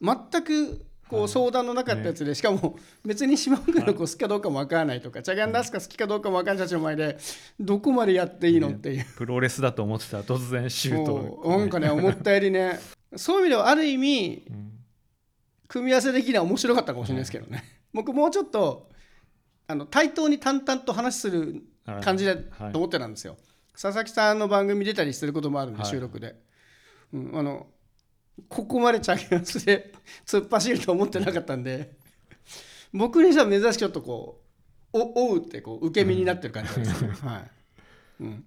全くこう相談のなかったやつで、しかも別に島袋の子好きかどうかもわからないとか、チャギャンダスカ好きかどうかもわからない人たちの前でどこまでやっていいのっていう、プロレスだと思ってたら突然シュート。なんかね思ったよりね。そういう意味ではある意味うん組み合わせ的には面白かったかもしれないですけどね、僕もうちょっとあの対等に淡々と話する感じだと思ってたんですよ、佐々木さんの番組出たりすることもあるんで、はい。収録で、うん、あのここまでチャゲアスで *laughs* 突っ走ると思ってなかったんで僕にしては珍しくちょっとこうおおうってこう受け身になってる感じなんですね、はい。うん、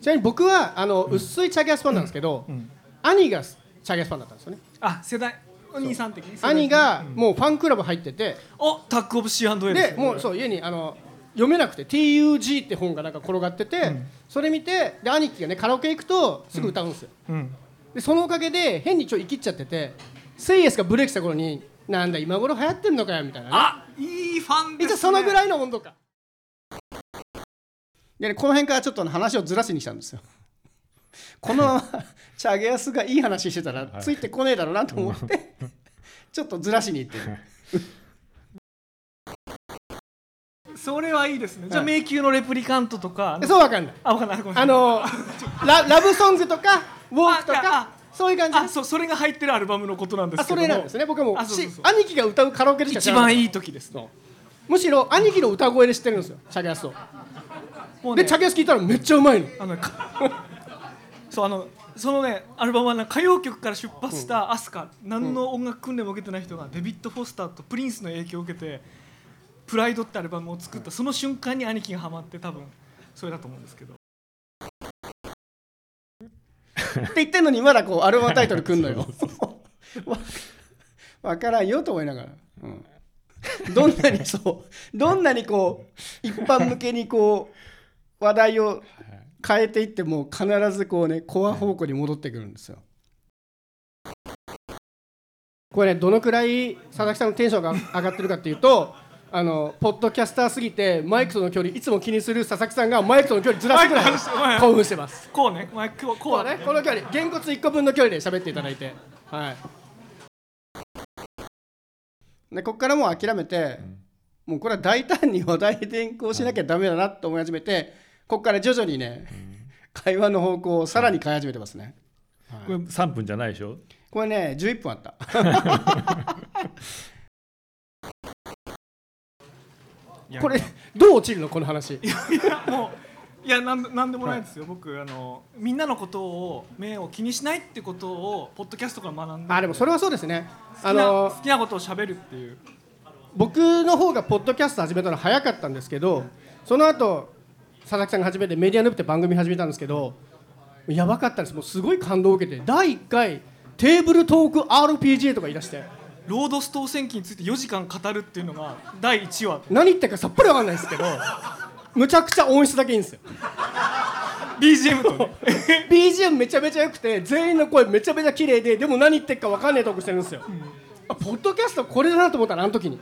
ちなみに僕はあの、薄いチャゲアスファンなんですけど、うん。兄がチャゲアスファンだったんですよね。あ世代。お兄さん的に？兄がもうファンクラブ入ってて、おタッグオブ C&A でもうそう家にあの読めなくて TUG って本がなんか転がってて、ん。それ見てで兄貴がねカラオケ行くとすぐ歌うんですよ、うん。でそのおかげで変にちょい生きっちゃっててセイエスがブレイクした頃になんだ今頃流行ってんのかよみたいな、ね、あいいファンです、ね、そのぐらいの温度感でねこの辺からちょっとね話をずらしに来たんですよこのま *laughs* まチャゲアスがいい話してたらついてこねえだろうなと思って *laughs* ちょっとずらしにいってる。*laughs* それはいいですね。じゃあはい。迷宮のレプリカントとか。そうわかんない。あわかんないあのララブソングとかウォークとかそういう感じあそうそれが入ってるアルバムのことなんですあけども。それなんですね僕はもう兄貴が歌うカラオケでしか一番いい時ですむしろ兄貴の歌声で知ってるんですよチャゲアスを。ね。でチャゲアス聞いたらめっちゃうまいの。あのかそうあのそのねアルバムはな歌謡曲から出発したアスカ、何の音楽訓練も受けてない人がデビッド・フォスターとプリンスの影響を受けて「プライド」ってアルバムを作った。その瞬間に兄貴がハマって多分それだと思うんですけど。*laughs* って言ってんのにまだこうアルバムタイトルくんのよ。*laughs* わわからんよと思いながら、うん、どんなにそうどんなにこう一般向けにこう話題を変えていっても必ずこうねコア方向に戻ってくるんですよ。これねどのくらい佐々木さんのテンションが上がってるかっていうとあのポッドキャスターすぎてマイクとの距離いつも気にする佐々木さんがマイクとの距離ずらすぐらい興奮してます。こうねまあこうこう。こうね、この距離、げんこつ1個分の距離で喋っていただいて、はい。で、ここからもう諦めて、もうこれは大胆に話題転向しなきゃダメだなと思い始めて、ここから徐々にね、会話の方向をさらに変え始めてますね。これ3分じゃないでしょ？これね、11分あった。これ、どう落ちるの、この話。いやもういやなんなんでもないですよ、僕あのみんなのことを目を気にしないってことをポッドキャストから学んであ、でもそれはそうですね。好きなあの好きなことを喋るっていう僕の方がポッドキャスト始めたの早かったんですけどその後佐々木さんが初めてメディアヌープって番組始めたんですけどやばかったんです。もうすごい感動を受けて第1回テーブルトーク RPG とか言い出して。ロードストー戦記について4時間語るっていうのが第1話。何言ってるかさっぱりわかんないですけどむちゃくちゃ音質だけいいんですよ。BGM とね。*laughs* BGM めちゃめちゃ良くて全員の声めちゃめちゃ綺麗ででも何言ってるかわかんないトークしてるんですよ、あポッドキャストこれだなと思ったらあの時に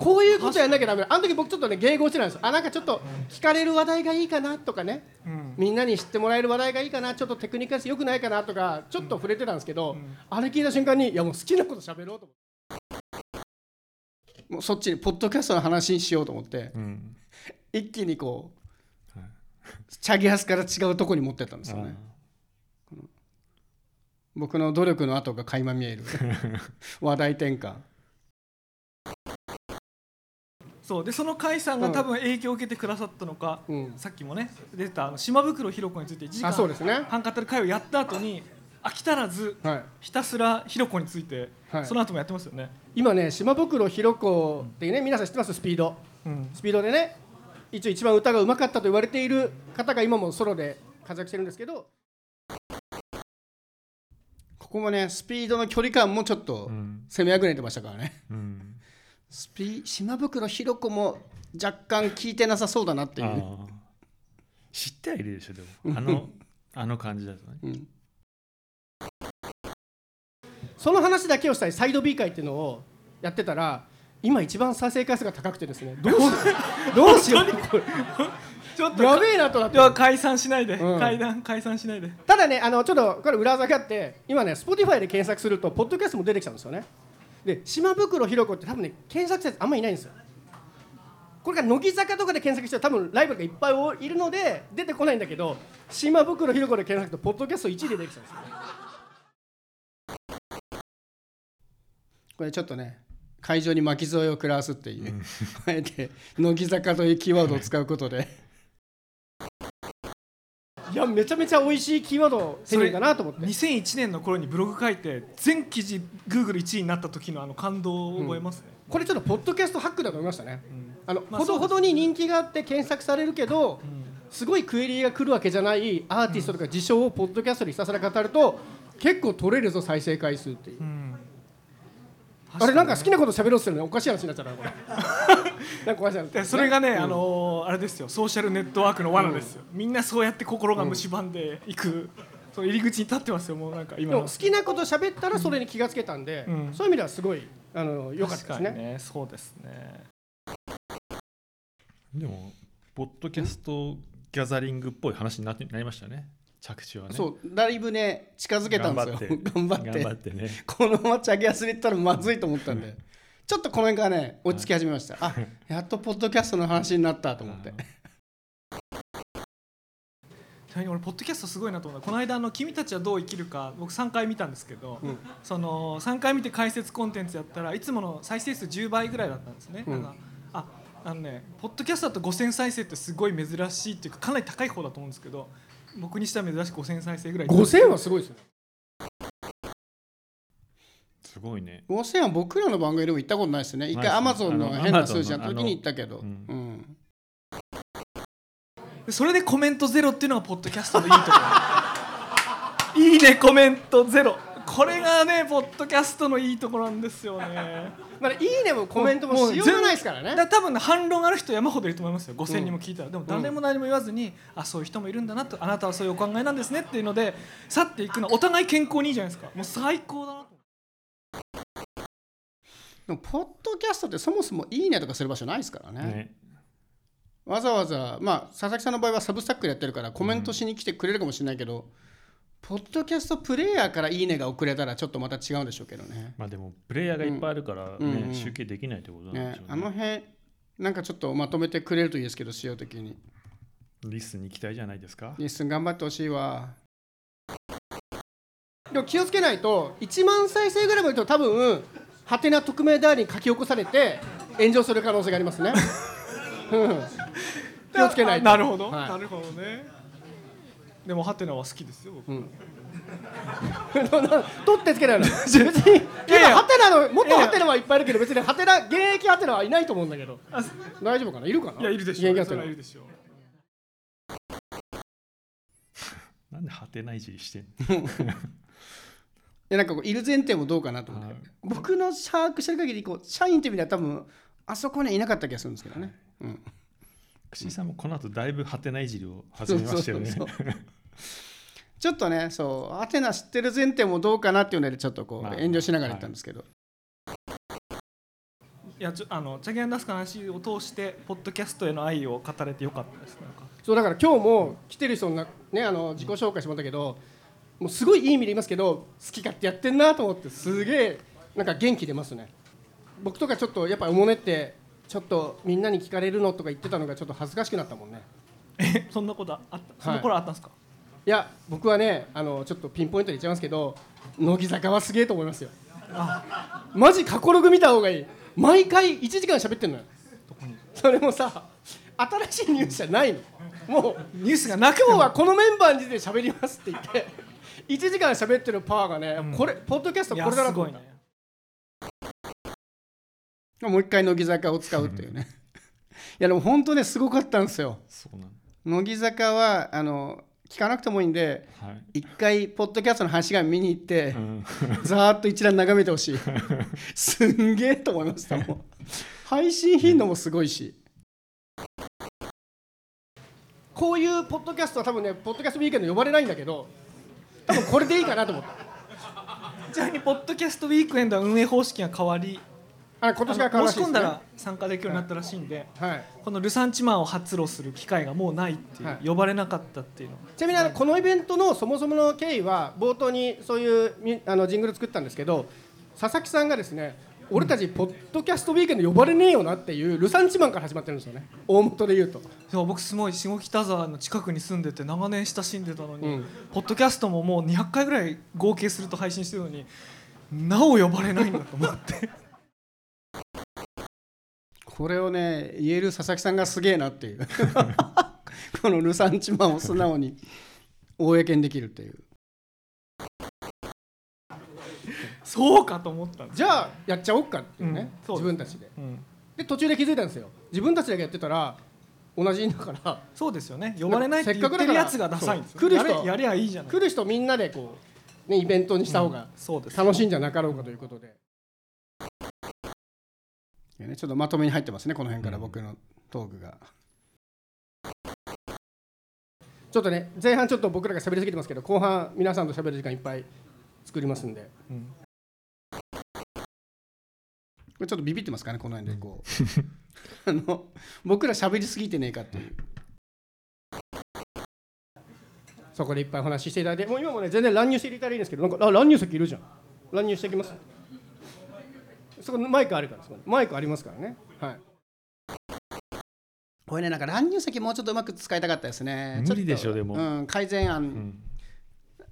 こういうことやんなきゃダメだ。あの時僕ちょっとね迎合してたんですよ。あなんかちょっと聞かれる話題がいいかなとかね、ん。みんなに知ってもらえる話題がいいかなちょっとテクニカルよくないかなとかちょっと触れてたんですけど、あれ聞いた瞬間にいやもう好きなこと喋ろうと思って。もうそっちにポッドキャストの話にしようと思ってうん。一気にこう、はい。チャギアスから違うとこに持ってったんですよね。僕の努力の跡が垣間見える。*laughs* 話題転換そう。でその甲斐さんが多分影響を受けてくださったのか、うん。さっきもね出たあの島袋ひろ子について1時あそうで間すね。半語る会をやった後に飽き足らずはい。ひたすらひろ子について、はい。その後もやってますよね、今ね島袋ひろ子っていうね皆さん知ってます？スピード。うん、スピードでね一応一番歌がうまかったと言われている方が今もソロで活躍してるんですけど。ここもねスピードの距離感もちょっとうん。攻めあぐねてましたからね。うんスピ島袋ひろ子も若干聞いてなさそうだなっていうね、あー。知ってはいるでしょでも。あのあの感じだとね。うん。その話だけをしたいサイド B 会っていうのをやってたら今一番再生回数が高くてですねどうしよう。どうしよう。これ *laughs* *laughs* ちょっとやべえなとなって。では解散しないで、うん。解散解散しないで。ただねあのちょっとこれ裏技があって今ね Spotify で検索するとポッドキャストも出てきたんですよねで島袋ひろ子って多分ね検索したやつあんまいないんですよ。これが乃木坂とかで検索したら多分ライバルがいっぱいいるので出てこないんだけど島袋ひろ子で検索とポッドキャスト1位で出てきたんですよ。これちょっとね会場に巻き添えを食らわすっていう、あえて乃木坂というキーワードを使うことでいやめちゃめちゃ美味しいキーワード手に入れたなと思って。2001年の頃にブログ書いて全記事 Google1 位になった時のあの感動を覚えますね、これちょっとポッドキャストハックだと思いましたね、あのまあほどほどに人気があって検索されるけど、すごいクエリが来るわけじゃないアーティストとか事象をポッドキャストでひたすら語ると結構取れるぞ再生回数っていう、うん。あれなんか好きなこと喋ろうとするのおかしい話になっちゃったなこれなんかおかしい話でそれがね、うんあのーあれですよ。ソーシャルネットワークの罠ですよ、みんなそうやって心が蝕んでいく、その入り口に立ってますよ。もうなんか今好きなこと喋ったらそれに気がつけたんで、うん。そういう意味ではすごいあの良かったですね。確かにね。そうですね。でもポッドキャストギャザリングっぽい話になってなりましたね。着地はね。そうだいぶね近づけたんですよ。頑張って。*laughs* 頑張って。ね。*laughs* このままチャゲアスでいったらまずいと思ったんでちょっとこの辺からね落ち着き始めました、あやっとポッドキャストの話になったと思って、*laughs* ちなみに俺ポッドキャストすごいなと思ったこの間あの「君たちはどう生きるか」僕3回見たんですけど、うん。その3回見て解説コンテンツやったらいつもの再生数10倍ぐらいだったんですね、うん。なんかああのねポッドキャストだと5000再生ってすごい珍しいっていうかかなり高い方だと思うんですけど僕にしては珍しく5000再生ぐらい。5000はすごいですよすごいね。5000は僕らの番組でも行ったことないですね。一回アマゾンの変な数字のの時に行ったけど、それでコメントゼロっていうのがポッドキャストのいいところ *laughs* いいねコメントゼロ。これがねポッドキャストのいいところなんですよね。まあ、いいねもコメントもしようがないですからね。だ多分ね反論ある人山ほどいると思いますよ。5000人も聞いたら、でも誰も何も言わずに、あそういう人もいるんだなと。あなたはそういうお考えなんですねっていうので去っていくのはお互い健康にいいじゃないですか。もう最高だな。とでもポッドキャストってそもそもいいねとかする場所ないですからね。ね。わざわざまあ佐々木さんの場合は Substack でやってるからコメントしに来てくれるかもしれないけど、ポッドキャストプレイヤーからいいねが送れたらちょっとまた違うんでしょうけどね。まあでもプレイヤーがいっぱいあるからね、うん。うん。うん集計できないってことなんでねしょうね。あの辺なんかちょっとまとめてくれるといいですけど仕様的に。 LISTEN に期待じゃないですか？リッスン頑張ってほしいわ。でも気をつけないと1万再生ぐらいまでと多分ハテナ匿名代わりに書き起こされて炎上する可能性がありますね。*laughs* うん。気をつけないと。なるほど、はい。なるほどね。でもハテナは好きですよ僕。うん。*laughs* 取ってつけないの。*laughs* 別に今ハテナのもっとハテナはいっぱいいるけど別にハテナ現役ハテナはいないと思うんだけど。あ大丈夫かな？いるかな？いやいるでしょ。現役ハテナ。いるでしょ。なんでハテナいじりしてんの？いやなんかこういる前提もどうかなと思って、はい。僕の把握してる限りこう社員っていう意味では多分あそこにはいなかった気がするんですけどね、うん、串井さんもこの後だいぶハテナいじりを始めましたよね。そうそうそうちょっとねそうアテナ知ってる前提もどうかなっていうのでちょっとこうまあ遠慮しながら言ったんですけど、い。やちょあのチャゲアンダスカの話を通してポッドキャストへの愛を語れてよかったです。なんか。そうだから今日も来てる人のねあの自己紹介してもらったけどもうすごいいい意味で言いますけど好き勝手やってんなと思ってすげえなんか元気出ますね。僕とかちょっとやっぱおもねってちょっとみんなに聞かれるのとか言ってたのがちょっと恥ずかしくなったもんね。えそんなことあった？その頃あったんですか、いや僕はねあのちょっとピンポイントで言っちゃいますけど乃木坂はすげえと思いますよ。マジ過去ログ見た方がいい。毎回1時間喋ってんのよ。それもさ新しいニュースじゃないの。もうニュースがなく今日はこのメンバーについて喋りますって言って1時間喋ってるパワーがね、うん。これポッドキャストこれだなと思った。ね。もう一回乃木坂を使うっていうね。*laughs* いやでも本当ねすごかったんですよ。そうなん乃木坂はあの聞かなくてもいいんではい。一回ポッドキャストの話が見に行ってう、ん。ざーっと一覧眺めてほしい。*laughs* すんげえと思いましたもん配信頻度もすごいし。こういうポッドキャストは多分ねポッドキャストウィークエンド呼ばれないんだけど多分これでいいかなと思った。ちなみにポッドキャストウィークエンドは運営方式が変わりあ今年から変ね。申し込んだら参加できるようになったらしいんで、はい。このルサンチマンを発露する機会がもうないっていう、はい。呼ばれなかったっていうの。ちなみにあのこのイベントのそもそもの経緯は冒頭にそういうみあのジングル作ったんですけど佐々木さんがですね俺たちポッドキャストウィークエンド呼ばれねえよなっていうルサンチマンから始まってるんですよね。大元で言うと。そう僕すごい下北沢の近くに住んでて長年親しんでたのに、うん。ポッドキャストももう200回ぐらい合計すると配信してるのになお呼ばれないんだと思って。*laughs* これをね言える佐々木さんがすげえなっていう。*laughs* このルサンチマンを素直に公にできるっていうそうかと思ったじゃあやっちゃおうかっていうね、うん自分たちで。うん、で途中で気づいたんですよ。自分たちだけやってたら同じだからそうですよね。呼ばれないって言ってるやつがダサいんです来る人やりゃいいじゃない。来る人みんなでこう、ね、イベントにした方が楽しいんじゃなかろうかということで。いやね、ちょっとまとめに入ってますね、この辺から僕のトークが。ちょっとね、前半ちょっと僕らが喋りすぎてますけど、後半、皆さんと喋る時間いっぱい作りますんで、うん。これちょっとビビってますかね、この辺でこう。*laughs* あの僕ら喋りすぎてねえかっていう。そこでいっぱいお話ししていただいて、もう今もね、全然乱入していただいたらいいんですけど、なんかあ乱入席いるじゃん。乱入していきます。そこマイクあるから、そこマイクありますからね。はい。これね、なんか乱入席もうちょっとうまく使いたかったですね。無理でしょちっとでもうん、改善案、うん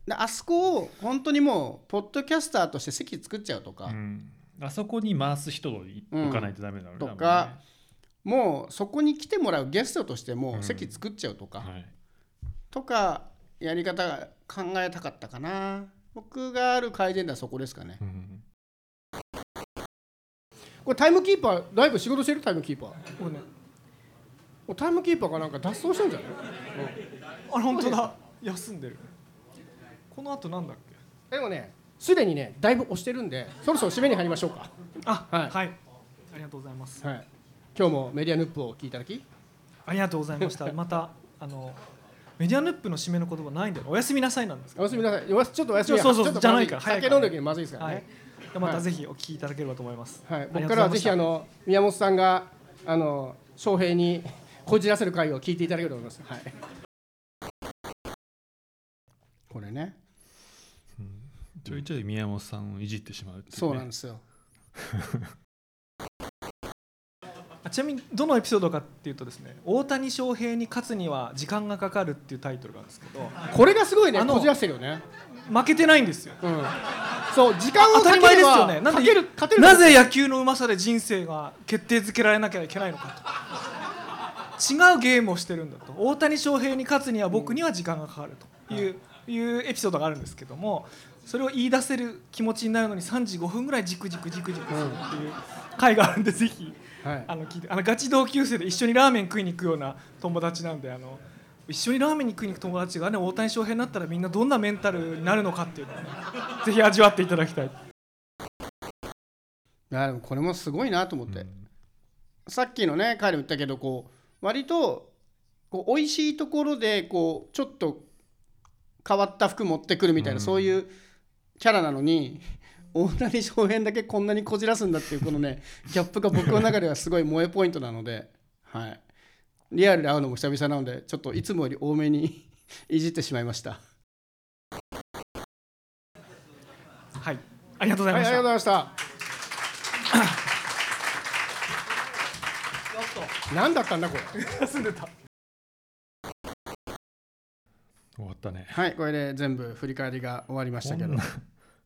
であそこを本当にもう、ポッドキャスターとして席作っちゃうとか、うんあそこに回す人を置かないとダメなのねとかもうそこに来てもらうゲストとしてもうん。席作っちゃうとか、はい。とかやり方が考えたかったかな。僕がある改善ではそこですかね。うんこれタイムキーパーだいぶ仕事してる？タイムキーパー。これね。もうタイムキーパーがなんか脱走したんじゃない？あ本当だ。休んでる。この後なんだっけ？でもねすでにねだいぶ押してるんでそろそろ締めに入りましょうか。あはい。はい、ありがとうございます。はい。今日もメディアヌップを聞いただきありがとうございました。*laughs* またあのメディアヌップの締めの言葉ないんだよおやすみなさいなんですおやすみなさい。ちょっとおやすみそうそうちょっとじゃないから酒飲んだ時にまずいですからはい。ね、またぜひお聞きいただければと思います。はい、僕からはぜひあの宮本さんがあの翔平にこじらせる会を聞いていただければと思います。はい。これね、ちょいちょい宮本さんをいじってしまうっていね。そうなんですよ。あちなみにどのエピソードかっていうとですね大谷翔平に勝つには時間がかかるっていうタイトルなんですけどこれがすごいね、あのこじらせてるよね。負けてないんですよ。うん。そう、時間を当たり前ですよね。かなんで勝てるなぜ野球のうまさで人生が決定づけられなきゃいけないのかと。違うゲームをしてるんだと。大谷翔平に勝つには僕には時間がかかるという,、いうエピソードがあるんですけどもそれを言い出せる気持ちになるのに35分ぐらいじくじくじくじくするっていう回があるんでぜひ。はい。あの聞いて。あのガチ同級生で一緒にラーメン食いに行くような友達なんであの一緒にラーメンに食いに行く友達がね大谷翔平になったらみんなどんなメンタルになるのかっていうのをねぜひ味わっていただきたい。いやでもこれもすごいなと思って、さっきのね彼も言ったけどこう割とこう美味しいところでこうちょっと変わった服持ってくるみたいな、うん。そういうキャラなのに大谷翔平だけこんなにこじらすんだっていうこのね *laughs* ギャップが僕の中ではすごい萌えポイントなので、はい、リアルで会うのも久々なのでちょっといつもより多めにいじってしまいました。はい、ありがとうございはい、ました。ありがとうございました。*laughs* 何だったんだこれ休んでた終わったね。はいこれで全部振り返りが終わりましたけど。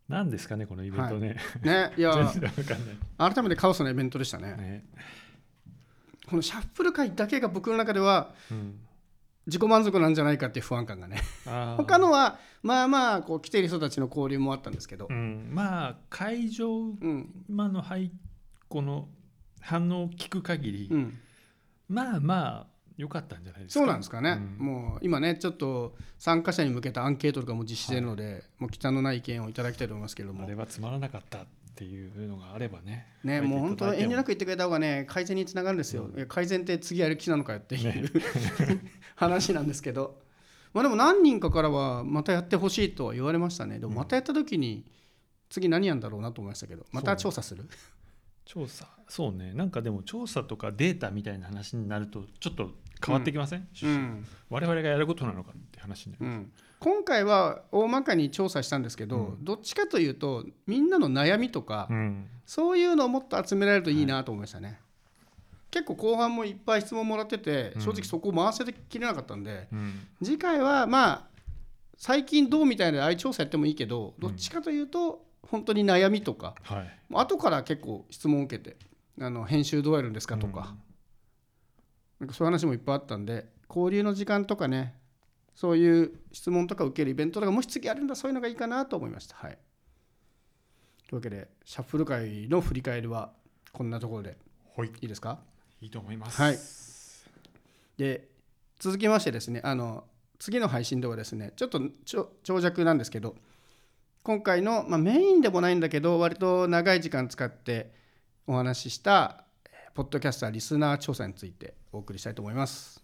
何ですかねこのイベントね、ねいや *laughs* 全然わかんない。改めてカオスなイベントでしたね。ね、このシャッフル会だけが僕の中ではうん、自己満足なんじゃないかっていう不安感がね。*laughs* 他のはまあまあこう来ている人たちの交流もあったんですけど。う、ん、まあ会場うん。今のはいこの反応を聞く限り、うん、まあまあ良かったんじゃないですか？そうなんですかね、うん。もう今ねちょっと参加者に向けたアンケートとかも実施しているので、もう忌憚のない意見をいただきたいと思いますけれども。あれはつまらなかったっていうのがあればねね、もう本当遠慮なくく言ってくれた方がね改善につながるんですよ、いや改善って次やる気なのかよっていう、*laughs* *laughs* 話なんですけど。まあでも何人かからはまたやってほしいとは言われましたね。でもまたやった時に次何やんだろうなと思いましたけど。また調査する？調査。そうね。なんかでも調査とかデータみたいな話になるとちょっと変わってきません、うん。我々がやることなのかって話になる、うん、今回は大まかに調査したんですけど、どっちかというとみんなの悩みとか、うん。そういうのをもっと集められるといいなと思いましたね、結構後半もいっぱい質問もらってて正直そこ回せてきれなかったんで、うん。次回はまあ最近どうみたいなああいう調査やってもいいけどどっちかというと本当に悩みとか、はい。後から結構質問を受けてあの編集どうやるんですかとか,、なんかそういう話もいっぱいあったんで交流の時間とかねそういう質問とか受けるイベントとかもし次やるんだそういうのがいいかなと思いました。はい、というわけでシャッフル会の振り返りはこんなところで。はい。いいですか？いいと思います。はい。で続きましてですねあの次の配信ではですねちょっと長尺なんですけど今回の、まあ、メインでもないんだけど割と長い時間使ってお話ししたえーポッドキャスターリスナー調査についてお送りしたいと思います。